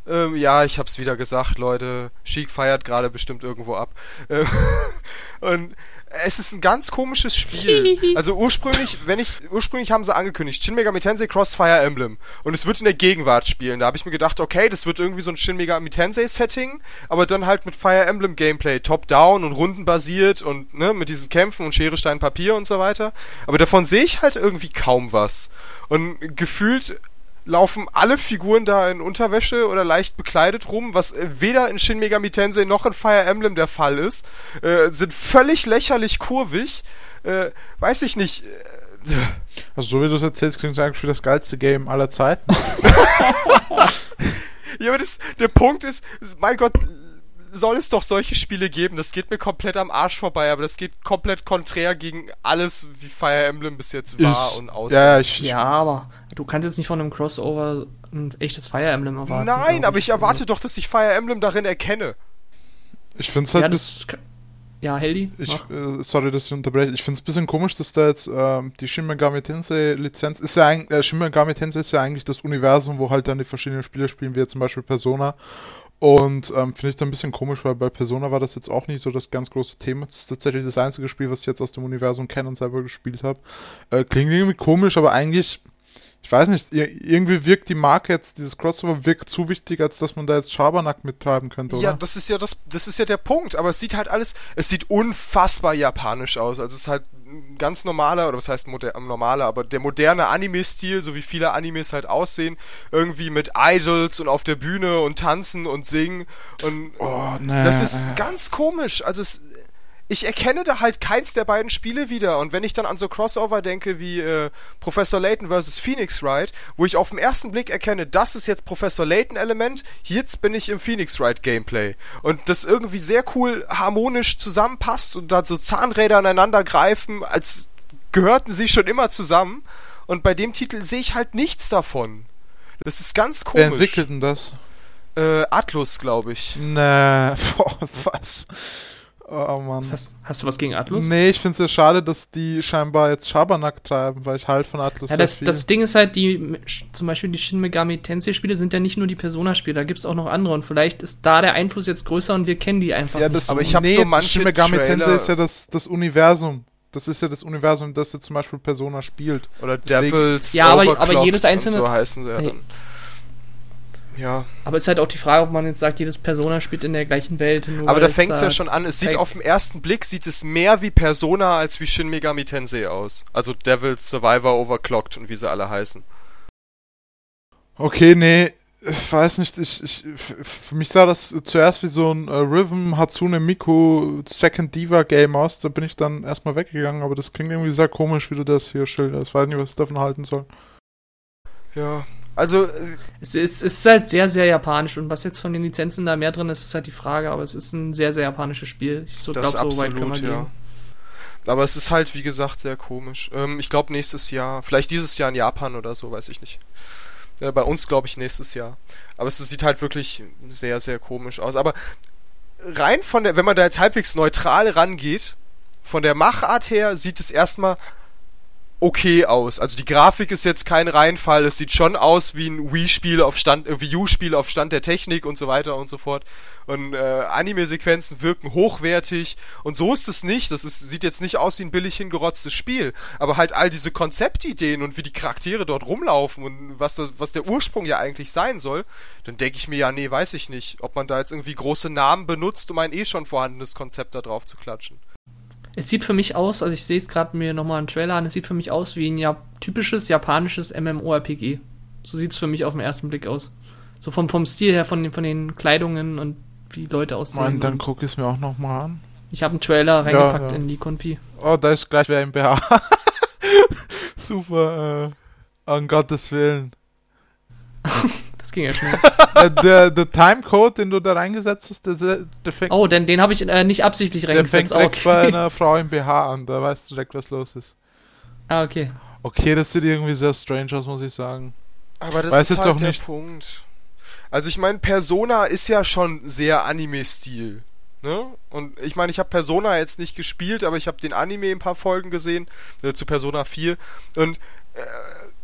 ähm, ja, ich hab's wieder gesagt, Leute. Sheik feiert gerade bestimmt irgendwo ab. Ähm, und es ist ein ganz komisches Spiel. Also ursprünglich, wenn ich, ursprünglich haben sie angekündigt, Shin Megami Tensei Cross Fire Emblem. Und es wird in der Gegenwart spielen. Da habe ich mir gedacht, okay, das wird irgendwie so ein Shin Megami Tensei Setting, aber dann halt mit Fire Emblem Gameplay, Top-Down und rundenbasiert und, ne, mit diesen Kämpfen und Schere, Stein, Papier und so weiter. Aber davon sehe ich halt irgendwie kaum was. Und gefühlt laufen alle Figuren da in Unterwäsche oder leicht bekleidet rum, was äh, weder in Shin Megami Tensei noch in Fire Emblem der Fall ist, äh, sind völlig lächerlich kurvig, äh, weiß ich nicht. Äh, Also so wie du es erzählst, klingt es eigentlich wie das geilste Game aller Zeiten. ja, aber das, der Punkt ist, mein Gott, soll es doch solche Spiele geben, das geht mir komplett am Arsch vorbei, aber das geht komplett konträr gegen alles, wie Fire Emblem bis jetzt war Ich- und aussieht. Ja, ja, ich, Ja, aber du kannst jetzt nicht von einem Crossover ein echtes Fire Emblem erwarten. Nein, aber ich erwarte doch, dass ich Fire Emblem darin erkenne. ich finde es halt Ja, das. Ja, Heldi? Ich, äh, sorry, dass ich unterbreche. Ich finde es ein bisschen komisch, dass da jetzt ähm, die Shin Megami Tensei Lizenz ist ja eigentlich, äh, Shin Megami Tensei ist ja eigentlich das Universum, wo halt dann die verschiedenen Spiele spielen, wie jetzt zum Beispiel Persona. Und ähm, finde ich dann ein bisschen komisch, weil bei Persona war das jetzt auch nicht so das ganz große Thema. Das ist tatsächlich das einzige Spiel, was ich jetzt aus dem Universum kenne und selber gespielt habe. Äh, klingt irgendwie komisch, aber eigentlich, ich weiß nicht, ir irgendwie wirkt die Marke jetzt, dieses Crossover wirkt zu wichtig, als dass man da jetzt Schabernack mittreiben könnte, oder? Ja, das ist ja das, das ist ja der Punkt. Aber es sieht halt alles, es sieht unfassbar japanisch aus. Also es ist halt ein ganz normaler, oder was heißt moder normaler, aber der moderne Anime-Stil, so wie viele Animes halt aussehen, irgendwie mit Idols und auf der Bühne und tanzen und singen und oh, nee. das ist ganz komisch. Also es, ich erkenne da halt keins der beiden Spiele wieder. Und wenn ich dann an so Crossover denke wie äh, Professor Layton vs. Phoenix Wright, wo ich auf den ersten Blick erkenne, das ist jetzt Professor Layton Element, jetzt bin ich im Phoenix Wright Gameplay. Und das irgendwie sehr cool harmonisch zusammenpasst und da so Zahnräder aneinander greifen, als gehörten sie schon immer zusammen. Und bei dem Titel sehe ich halt nichts davon. Das ist ganz Wer komisch. entwickelt denn das? Äh, Atlus, glaube ich. Nee, boah, was? Oh Mann. Was Hast, hast du was gegen Atlus? Nee, ich finde es ja schade, dass die scheinbar jetzt Schabernack treiben, weil ich halt von Atlus Ja, das, das Ding ist halt, die, zum Beispiel die Shin Megami Tensei Spiele sind ja nicht nur die Persona-Spiele, da gibt es auch noch andere und vielleicht ist da der Einfluss jetzt größer und wir kennen die einfach ja, nicht. das, so. Aber ich hab so manche Shin Megami Trailer- Tensei ist ja das, das Universum. Das ist ja das Universum, das jetzt zum Beispiel Persona spielt. Oder Deswegen- Devils. Ja, aber- aber jedes einzelne- Und so heißen sie ja Hey. Ja, Aber es ist halt auch die Frage, ob man jetzt sagt, jedes Persona spielt in der gleichen Welt. nur aber da fängt es ja schon an. Es sieht auf den ersten Blick sieht es mehr wie Persona als wie Shin Megami Tensei aus. Also Devils, Survivor, Overclocked und wie sie alle heißen. Okay, nee, ich weiß nicht, ich, ich, für mich sah das zuerst wie so ein äh, Rhythm Hatsune Miku Second Diva Game aus. Da bin ich dann erstmal weggegangen, aber das klingt irgendwie sehr komisch, wie du das hier schilderst. Ich weiß nicht, was ich davon halten soll. Ja, also äh, Es ist, es ist halt sehr, sehr japanisch und was jetzt von den Lizenzen da mehr drin ist, ist halt die Frage, aber es ist ein sehr, sehr japanisches Spiel. Ich so glaube, so weit können wir ja. gehen. Aber es ist halt, wie gesagt, sehr komisch. Ähm, ich glaube nächstes Jahr, vielleicht dieses Jahr in Japan oder so, weiß ich nicht. Äh, bei uns glaube ich nächstes Jahr. Aber es sieht halt wirklich sehr, sehr komisch aus. Aber rein von der, wenn man da jetzt halbwegs neutral rangeht, von der Machart her sieht es erstmal okay aus. Also die Grafik ist jetzt kein Reinfall, es sieht schon aus wie ein Wii-Spiel auf Stand, äh, Wii U-Spiel auf Stand der Technik und so weiter und so fort. Und äh, Anime-Sequenzen wirken hochwertig und so ist es nicht. Das ist, sieht jetzt nicht aus wie ein billig hingerotztes Spiel, aber halt all diese Konzeptideen und wie die Charaktere dort rumlaufen und was, das, was der Ursprung ja eigentlich sein soll, dann denke ich mir ja, nee, weiß ich nicht, ob man da jetzt irgendwie große Namen benutzt, um ein eh schon vorhandenes Konzept da drauf zu klatschen. Es sieht für mich aus, also ich sehe es gerade mir nochmal einen Trailer an, es sieht für mich aus wie ein ja, typisches japanisches MMORPG. So sieht es für mich auf den ersten Blick aus. So vom, vom Stil her, von den, von den Kleidungen und wie die Leute aussehen. Mann, dann und guck ich es mir auch nochmal an. ich habe einen Trailer reingepackt ja. in die Konfi. Oh, da ist gleich wer im BH. Super, äh, um Gottes Willen. Das ging ja schnell. äh, der, der Timecode, den du da reingesetzt hast, der, der fängt, Oh, denn den habe ich äh, nicht absichtlich der fängt reingesetzt. Direkt bei okay. einer Frau im BH an. Da weißt du direkt, was los ist. ah, okay. Okay, das sieht irgendwie sehr strange aus, muss ich sagen. Aber das Weiß ist jetzt halt auch der nicht. Punkt. Also ich meine, Persona ist ja schon sehr Anime-Stil. Ne? Und ich meine, ich habe Persona jetzt nicht gespielt, aber ich habe den Anime ein paar Folgen gesehen, äh, zu Persona 4. Und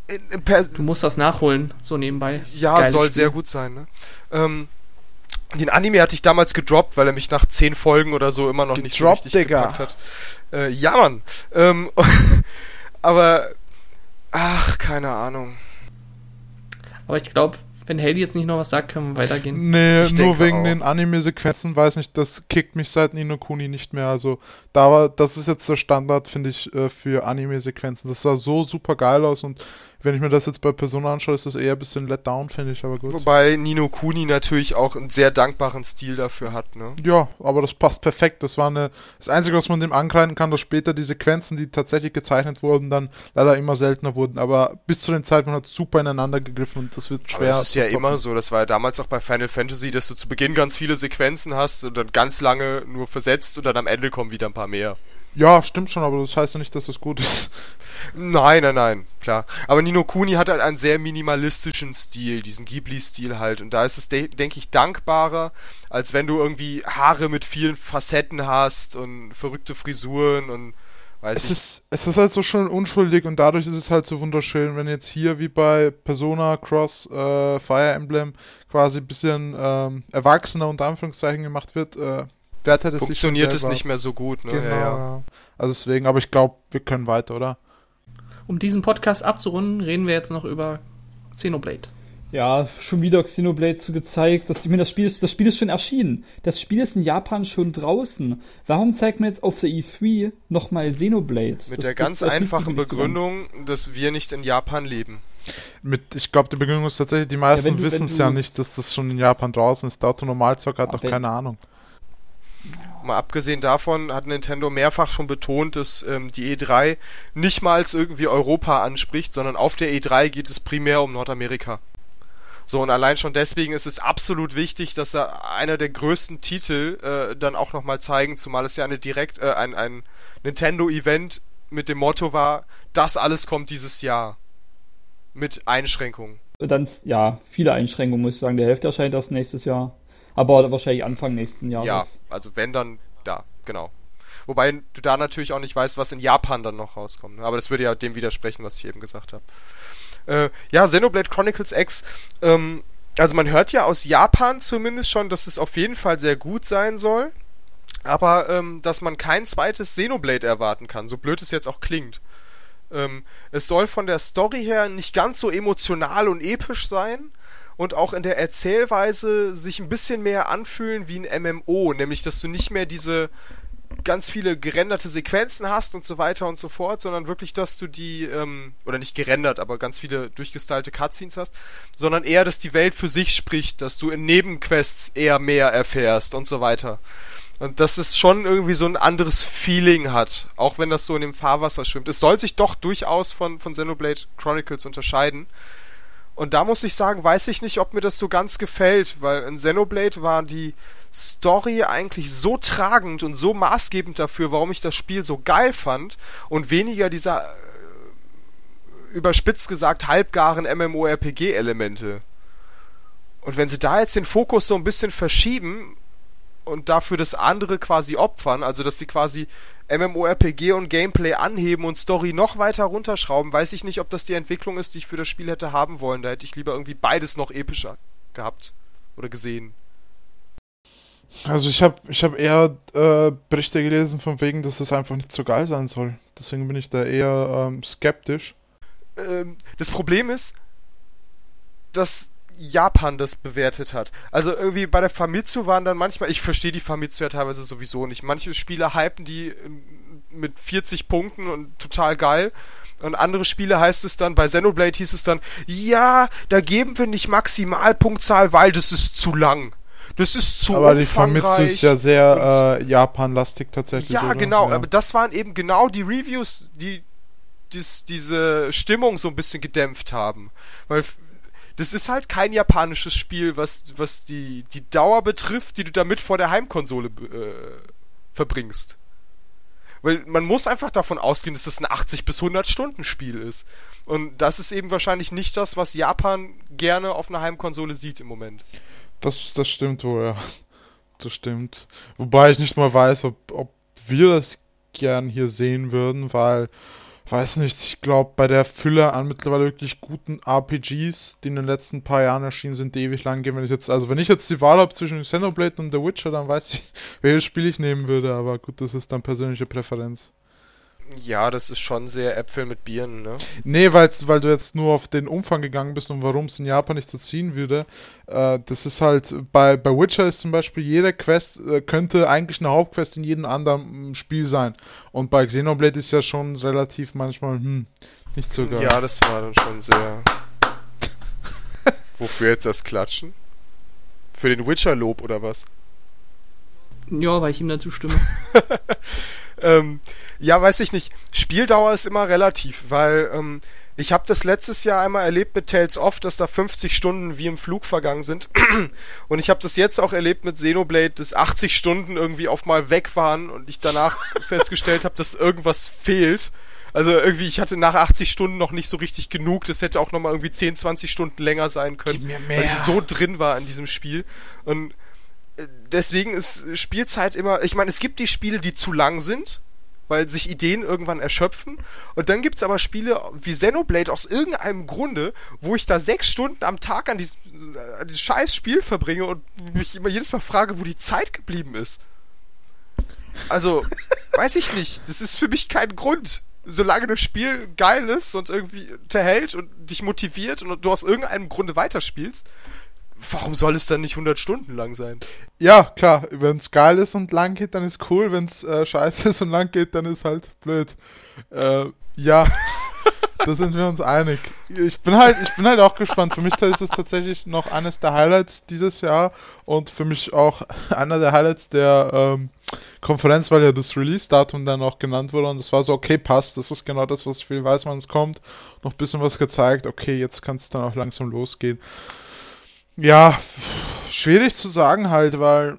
in, in Pers Du musst das nachholen, so nebenbei. Ein ja, soll Spiel. sehr gut sein. Ne? Ähm, den Anime hatte ich damals gedroppt, weil er mich nach zehn Folgen oder so immer noch nicht so Gedroppt, richtig Digga. gepackt hat. Äh, ja, Mann. Ähm, aber ach, keine Ahnung. Aber ich glaube, wenn Haley jetzt nicht noch was sagt, können wir weitergehen. Nee, Ich nur wegen auch. den Anime-Sequenzen, weiß nicht, das kickt mich seit Nino Kuni nicht mehr. Also, da war, das ist jetzt der Standard, finde ich, äh, für Anime-Sequenzen. Das sah so super geil aus und wenn ich mir das jetzt bei Persona anschaue, ist das eher ein bisschen let down, finde ich, aber gut. Wobei Nino Kuni natürlich auch einen sehr dankbaren Stil dafür hat, ne? Ja, aber das passt perfekt. Das war eine. Das Einzige, was man dem ankreiden kann, dass später die Sequenzen, die tatsächlich gezeichnet wurden, dann leider immer seltener wurden. Aber bis zu dem Zeitpunkt hat es super ineinander gegriffen und das wird schwer. Aber das ist ja immer so, das war ja damals auch bei Final Fantasy, dass du zu Beginn ganz viele Sequenzen hast und dann ganz lange nur versetzt und dann am Ende kommen wieder ein paar mehr. Ja, stimmt schon, aber das heißt ja nicht, dass das gut ist. Nein, nein, nein, klar. Aber Nino Kuni hat halt einen sehr minimalistischen Stil, diesen Ghibli-Stil halt. Und da ist es, de denke ich, dankbarer, als wenn du irgendwie Haare mit vielen Facetten hast und verrückte Frisuren und weiß Es ich. ist, es ist halt so schön unschuldig und dadurch ist es halt so wunderschön, wenn jetzt hier wie bei Persona Cross äh, Fire Emblem quasi ein bisschen ähm, erwachsener unter Anführungszeichen gemacht wird, äh, wertet es Funktioniert es nicht mehr so gut, ne? Genau, Ja, ja. ja. Also deswegen, aber ich glaube, wir können weiter, oder? Um diesen Podcast abzurunden, reden wir jetzt noch über Xenoblade. Ja, schon wieder Xenoblade so gezeigt. Das, ich meine, das Spiel, ist, das Spiel ist schon erschienen. Das Spiel ist in Japan schon draußen. Warum zeigt man jetzt auf der E3 nochmal Xenoblade? Mit Das- der das ganz sich einfachen. Begründung, dass wir nicht in Japan leben. Mit, ich glaube, die Begründung ist tatsächlich, die meisten du- wissen es ja nicht, dass das schon in Japan draußen ist. Der Autonormalzocker hat doch keine Ahnung. Mal abgesehen davon hat Nintendo mehrfach schon betont, dass ähm, die E3 nicht mal als irgendwie Europa anspricht, sondern auf der E3 geht es primär um Nordamerika. So, und allein schon deswegen ist es absolut wichtig, dass da einer der größten Titel äh, dann auch nochmal zeigen, zumal es ja eine direkt, äh, ein, ein Nintendo-Event mit dem Motto war, das alles kommt dieses Jahr. Mit Einschränkungen. Dann, ja, viele Einschränkungen, muss ich sagen. Der Hälfte erscheint erst nächstes Jahr. Aber wahrscheinlich Anfang nächsten Jahres. Ja, also wenn dann, da, genau. Wobei du da natürlich auch nicht weißt, was in Japan dann noch rauskommt. ne? Aber das würde ja dem widersprechen, was ich eben gesagt habe. Äh, ja, Xenoblade Chronicles X, ähm, also man hört ja aus Japan zumindest schon, dass es auf jeden Fall sehr gut sein soll. Aber ähm, dass man kein zweites Xenoblade erwarten kann, so blöd es jetzt auch klingt. Ähm, es soll von der Story her nicht ganz so emotional und episch sein und auch in der Erzählweise sich ein bisschen mehr anfühlen wie ein MMO, nämlich dass du nicht mehr diese ganz viele gerenderte Sequenzen hast und so weiter und so fort, sondern wirklich, dass du die, ähm, oder nicht gerendert, aber ganz viele durchgestylte Cutscenes hast, sondern eher, dass die Welt für sich spricht, dass du in Nebenquests eher mehr erfährst und so weiter. Und dass es schon irgendwie so ein anderes Feeling hat, auch wenn das so in dem Fahrwasser schwimmt. Es soll sich doch durchaus von, von Xenoblade Chronicles unterscheiden. Und da muss ich sagen, weiß ich nicht, ob mir das so ganz gefällt, weil in Xenoblade war die Story eigentlich so tragend und so maßgebend dafür, warum ich das Spiel so geil fand und weniger dieser äh, überspitzt gesagt halbgaren MMORPG-Elemente. Und wenn sie da jetzt den Fokus so ein bisschen verschieben und dafür das andere quasi opfern, also dass sie quasi MMORPG und Gameplay anheben und Story noch weiter runterschrauben, weiß ich nicht, ob das die Entwicklung ist, die ich für das Spiel hätte haben wollen. Da hätte ich lieber irgendwie beides noch epischer gehabt oder gesehen. Also ich habe ich hab eher äh, Berichte gelesen von wegen, dass es einfach nicht so geil sein soll. Deswegen bin ich da eher ähm, skeptisch. Ähm, das Problem ist, dass Japan das bewertet hat. Also irgendwie bei der Famitsu waren dann manchmal, ich verstehe die Famitsu ja teilweise sowieso nicht. Manche Spiele hypen die mit 40 Punkten und total geil. Und andere Spiele heißt es dann, bei Xenoblade hieß es dann, ja, da geben wir nicht Maximalpunktzahl, weil das ist zu lang. Das ist zu Aber die Famitsu ist ja sehr äh, Japan-lastig tatsächlich. Ja, oder? genau. Ja. Aber das waren eben genau die Reviews, die dies, diese Stimmung so ein bisschen gedämpft haben. Weil das ist halt kein japanisches Spiel, was, was die, die Dauer betrifft, die du damit vor der Heimkonsole äh, verbringst. Weil man muss einfach davon ausgehen, dass das ein 80 bis 100 Stunden Spiel ist. Und das ist eben wahrscheinlich nicht das, was Japan gerne auf einer Heimkonsole sieht im Moment. Das, das stimmt wohl, ja. Das stimmt. Wobei ich nicht mal weiß, ob, ob wir das gern hier sehen würden, weil weiß nicht, ich glaube, bei der Fülle an mittlerweile wirklich guten RPGs, die in den letzten paar Jahren erschienen sind, die ewig lang gehen, wenn ich jetzt, also wenn ich jetzt die Wahl habe zwischen Xenoblade und The Witcher, dann weiß ich, welches Spiel ich nehmen würde, aber gut, das ist dann persönliche Präferenz. Ja, das ist schon sehr Äpfel mit Birnen, ne? Nee, weil, weil du jetzt nur auf den Umfang gegangen bist und warum es in Japan nicht so ziehen würde. Äh, das ist halt, bei, bei Witcher ist zum Beispiel jede Quest äh, könnte eigentlich eine Hauptquest in jedem anderen mm, Spiel sein. Und bei Xenoblade ist ja schon relativ manchmal, hm, nicht so geil. Ja, das war dann schon sehr. Wofür jetzt das Klatschen? Für den Witcher-Lob oder was? Ja, weil ich ihm dazu stimme. ähm, ja, weiß ich nicht. Spieldauer ist immer relativ, weil ähm, ich habe das letztes Jahr einmal erlebt mit Tales of, dass da 50 Stunden wie im Flug vergangen sind. und ich habe das jetzt auch erlebt mit Xenoblade, dass 80 Stunden irgendwie auf mal weg waren und ich danach festgestellt habe, dass irgendwas fehlt. Also irgendwie, ich hatte nach 80 Stunden noch nicht so richtig genug. Das hätte auch nochmal irgendwie 10, 20 Stunden länger sein können, weil ich so drin war in diesem Spiel. Und deswegen ist Spielzeit immer, ich meine, es gibt die Spiele, die zu lang sind, weil sich Ideen irgendwann erschöpfen. Und dann gibt's aber Spiele wie Xenoblade aus irgendeinem Grunde, wo ich da sechs Stunden am Tag an dieses, an dieses scheiß Spiel verbringe und mich immer jedes Mal frage, wo die Zeit geblieben ist. Also, weiß ich nicht. Das ist für mich kein Grund. Solange das Spiel geil ist und irgendwie unterhält und dich motiviert und du aus irgendeinem Grunde weiterspielst, warum soll es dann nicht 100 Stunden lang sein? Ja, klar, wenn es geil ist und lang geht, dann ist cool. Wenn es äh, scheiße ist und lang geht, dann ist halt blöd. Äh, ja, da sind wir uns einig. Ich bin halt, ich bin halt auch gespannt. Für mich ist es tatsächlich noch eines der Highlights dieses Jahr und für mich auch einer der Highlights der ähm, Konferenz, weil ja das Release-Datum dann auch genannt wurde und es war so, okay, passt, das ist genau das, was ich will, weiß, wann es kommt. Noch ein bisschen was gezeigt, okay, jetzt kann es dann auch langsam losgehen. Ja, schwierig zu sagen halt, weil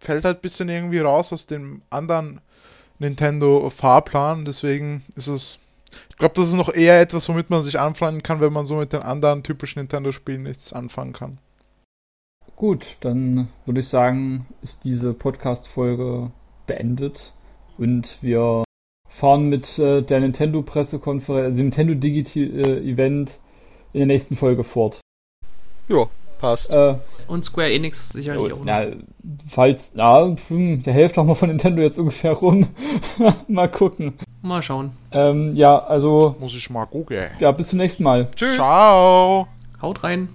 fällt halt ein bisschen irgendwie raus aus dem anderen Nintendo-Fahrplan. Deswegen ist es. Ich glaube, das ist noch eher etwas, womit man sich anfreunden kann, wenn man so mit den anderen typischen Nintendo-Spielen nichts anfangen kann. Gut, dann würde ich sagen, ist diese Podcast-Folge beendet und wir fahren mit äh, der Nintendo-Pressekonferenz, dem Nintendo Digital-Event äh, in der nächsten Folge fort. Ja, Passt. Äh, und Square Enix sicherlich auch. Na, falls, ja, hm, der Hälfte auch mal von Nintendo jetzt ungefähr rum. mal gucken. Mal schauen. Ähm, ja, also. Muss ich mal gucken. Ja, bis zum nächsten Mal. Tschüss. Ciao. Haut rein.